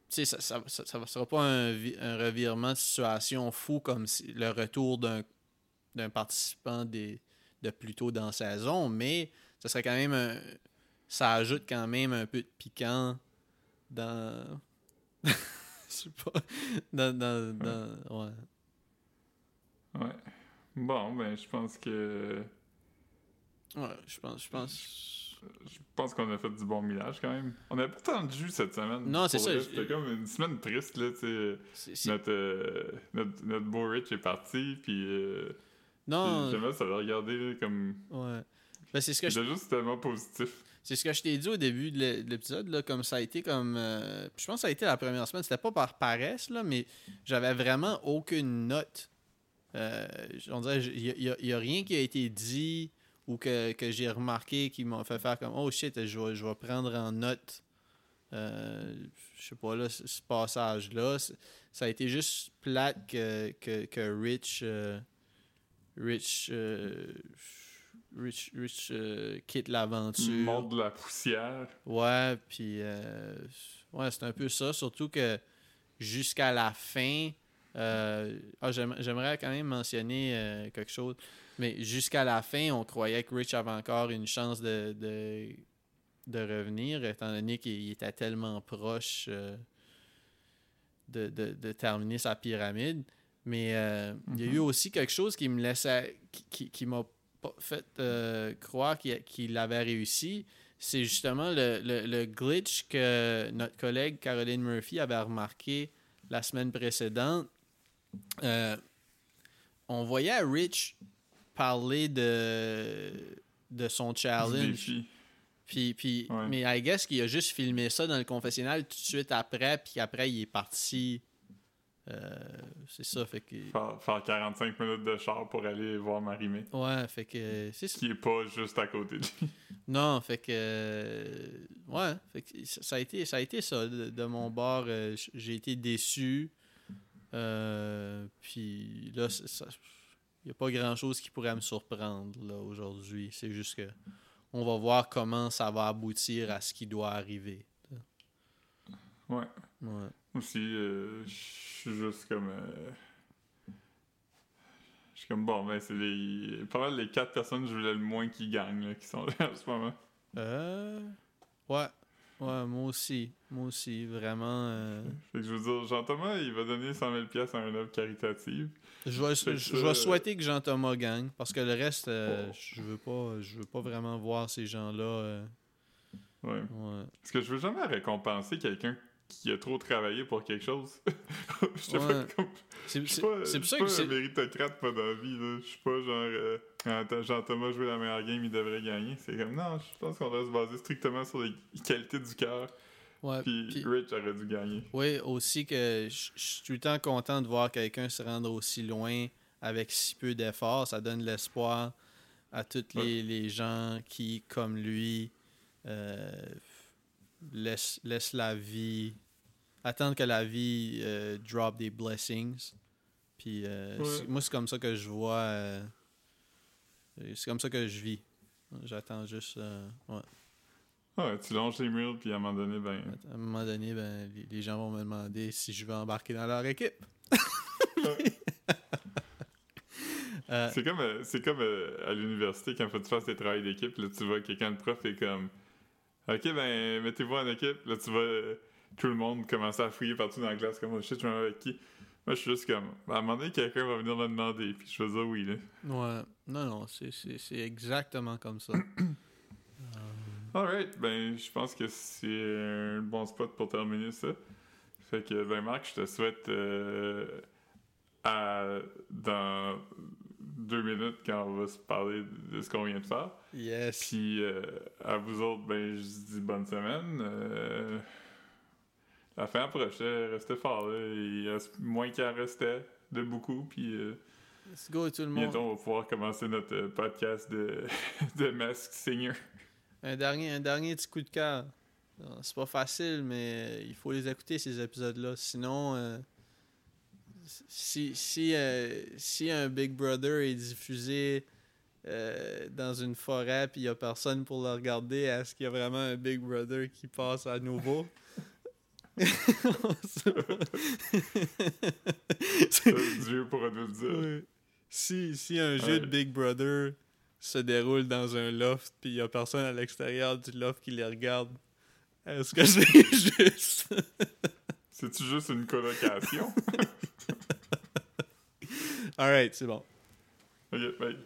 ça, ça, ça, ça, sera pas un, revirement de situation fou comme le retour d'un participant des, de plus tôt dans la saison, mais ça serait quand même ça ajoute quand même un peu de piquant dans. Je sais pas. Dans. dans, ouais. Ouais. Bon, ben, je pense que. Ouais, je pense. Je pense je pense qu'on a fait du bon millage quand même. On a pas tant de jus cette semaine. Non, c'est ça. C'était comme une semaine triste, là, tu sais. Notre, euh, notre, notre beau Rich est parti, puis. Euh, Non, J'aimerais ça le regarder comme. ouais. Ben, c'est ce que je C'était juste tellement positif. C'est ce que je t'ai dit au début de l'é- de l'épisode, comme ça a été comme... euh, je pense que ça a été la première semaine, c'était pas par paresse, là, mais j'avais vraiment aucune note. Euh, il n'y a, rien qui a été dit ou que, que j'ai remarqué qui m'a fait faire comme « Oh shit, je vais, je vais prendre en note, euh, je sais pas, là, ce, passage-là. » Ça a été juste plate que, que, que Rich... Rich... euh, Rich, Rich euh, quitte l'aventure. Monde de la poussière. Ouais, puis euh, ouais, c'est un peu ça. Surtout que jusqu'à la fin, euh, ah, j'aime- j'aimerais quand même mentionner euh, quelque chose. Mais jusqu'à la fin, on croyait que Rich avait encore une chance de, de, de revenir, étant donné qu'il était tellement proche euh, de, de, de terminer sa pyramide. Mais euh, il y a eu aussi quelque chose qui me laissait, qui, qui, qui m'a fait euh, croire qu'il avait réussi. C'est justement le, le- le glitch que notre collègue Caroline Murphy avait remarqué la semaine précédente. Euh, on voyait Rich parler de, de son challenge. Puis, puis, Ouais. Mais I guess qu'il a juste filmé ça dans le confessionnal tout de suite après, puis après il est parti. Euh, c'est ça, fait que. Faire, faire 45 minutes de char pour aller voir Marimé. Ouais, fait que. C'est ça. Qui est pas juste à côté de lui. Non, fait que. euh, Ouais, fait que ça a été ça, a été ça de, de mon bord. euh, J'ai été déçu. Euh, puis là. Il n'y a pas grand chose qui pourrait me surprendre là aujourd'hui. C'est juste que on va voir comment ça va aboutir à ce qui doit arriver. Ouais. Ouais. Aussi, euh, je suis juste comme. euh, Je suis comme bon, ben c'est les. Pas mal les quatre personnes que je voulais le moins qui gagnent, là, qui sont là en ce moment. Euh, ouais. Ouais, moi aussi. Moi aussi, vraiment. euh, Fait que je veux dire, Jean-Thomas, il va donner 100 000 pièces à une œuvre caritative. Je vais, je, vais souhaiter que Jean-Thomas gagne parce que le reste, euh, Oh. je veux pas je veux pas vraiment voir ces gens-là. euh, Ouais. ouais. Parce que je veux jamais récompenser quelqu'un qui a trop travaillé pour quelque chose. Je sais Ouais. pas comme. C'est Je suis pas, pas c'est. un méritocrate pas dans la vie, là. Je suis pas genre. Euh, quand Jean-Thomas jouait la meilleure game, il devrait gagner. C'est comme, non, je pense qu'on devrait se baser strictement sur les qualités du cœur. Ouais, Puis puis- Rich aurait dû gagner. Oui, aussi que je je suis tout le temps content de voir quelqu'un se rendre aussi loin avec si peu d'efforts. Ça donne l'espoir à tous les, les gens qui, comme lui, euh, laissent, laissent la vie, attendent que la vie euh, drop des blessings. Puis euh, Ouais. moi, c'est comme ça que je vois. euh, c'est comme ça que je vis. J'attends juste. euh, ouais. Ouais, tu longes les murs, puis à un moment donné, ben. À un moment donné, ben, les, les gens vont me demander si je veux embarquer dans leur équipe. C'est comme, c'est comme à l'université, quand faut que tu fasses tes travaux d'équipe, là, tu vois quelqu'un, le prof est comme Ok, ben, mettez-vous en équipe. Là, tu vois euh, tout le monde commencer à fouiller partout dans la classe, comme oh shit, je vais avec qui Moi, je suis juste comme ben, À un moment donné, quelqu'un va venir me demander, puis je vais dire oui, là. ouais. Non, non, c'est exactement comme ça. Alright, ben, je pense que c'est un bon spot pour terminer ça. Fait que, ben, Marc, je te souhaite euh, à, dans deux minutes, quand on va se parler de ce qu'on vient de faire. Yes. Puis euh, à vous autres, ben, je dis bonne semaine. Euh, la fin approchait, restez fort. Là. Il reste moins qu'il en restait de beaucoup. Puis euh, Let's go tout le monde. bientôt, on va pouvoir commencer notre euh, podcast de, de Mask Singer. Un dernier, un dernier petit coup de cœur. C'est pas facile, mais il faut les écouter, ces épisodes-là. Sinon, si, si, euh, si un Big Brother est diffusé euh, dans une forêt puis il n'y a personne pour le regarder, est-ce qu'il y a vraiment un Big Brother qui passe à nouveau? Dieu pourra nous le dire. Si, si un jeu de. Big Brother se déroule dans un loft puis il y a personne à l'extérieur du loft qui les regarde, est-ce que c'est juste? C'est-tu juste une colocation? Alright, c'est bon. ok, bye.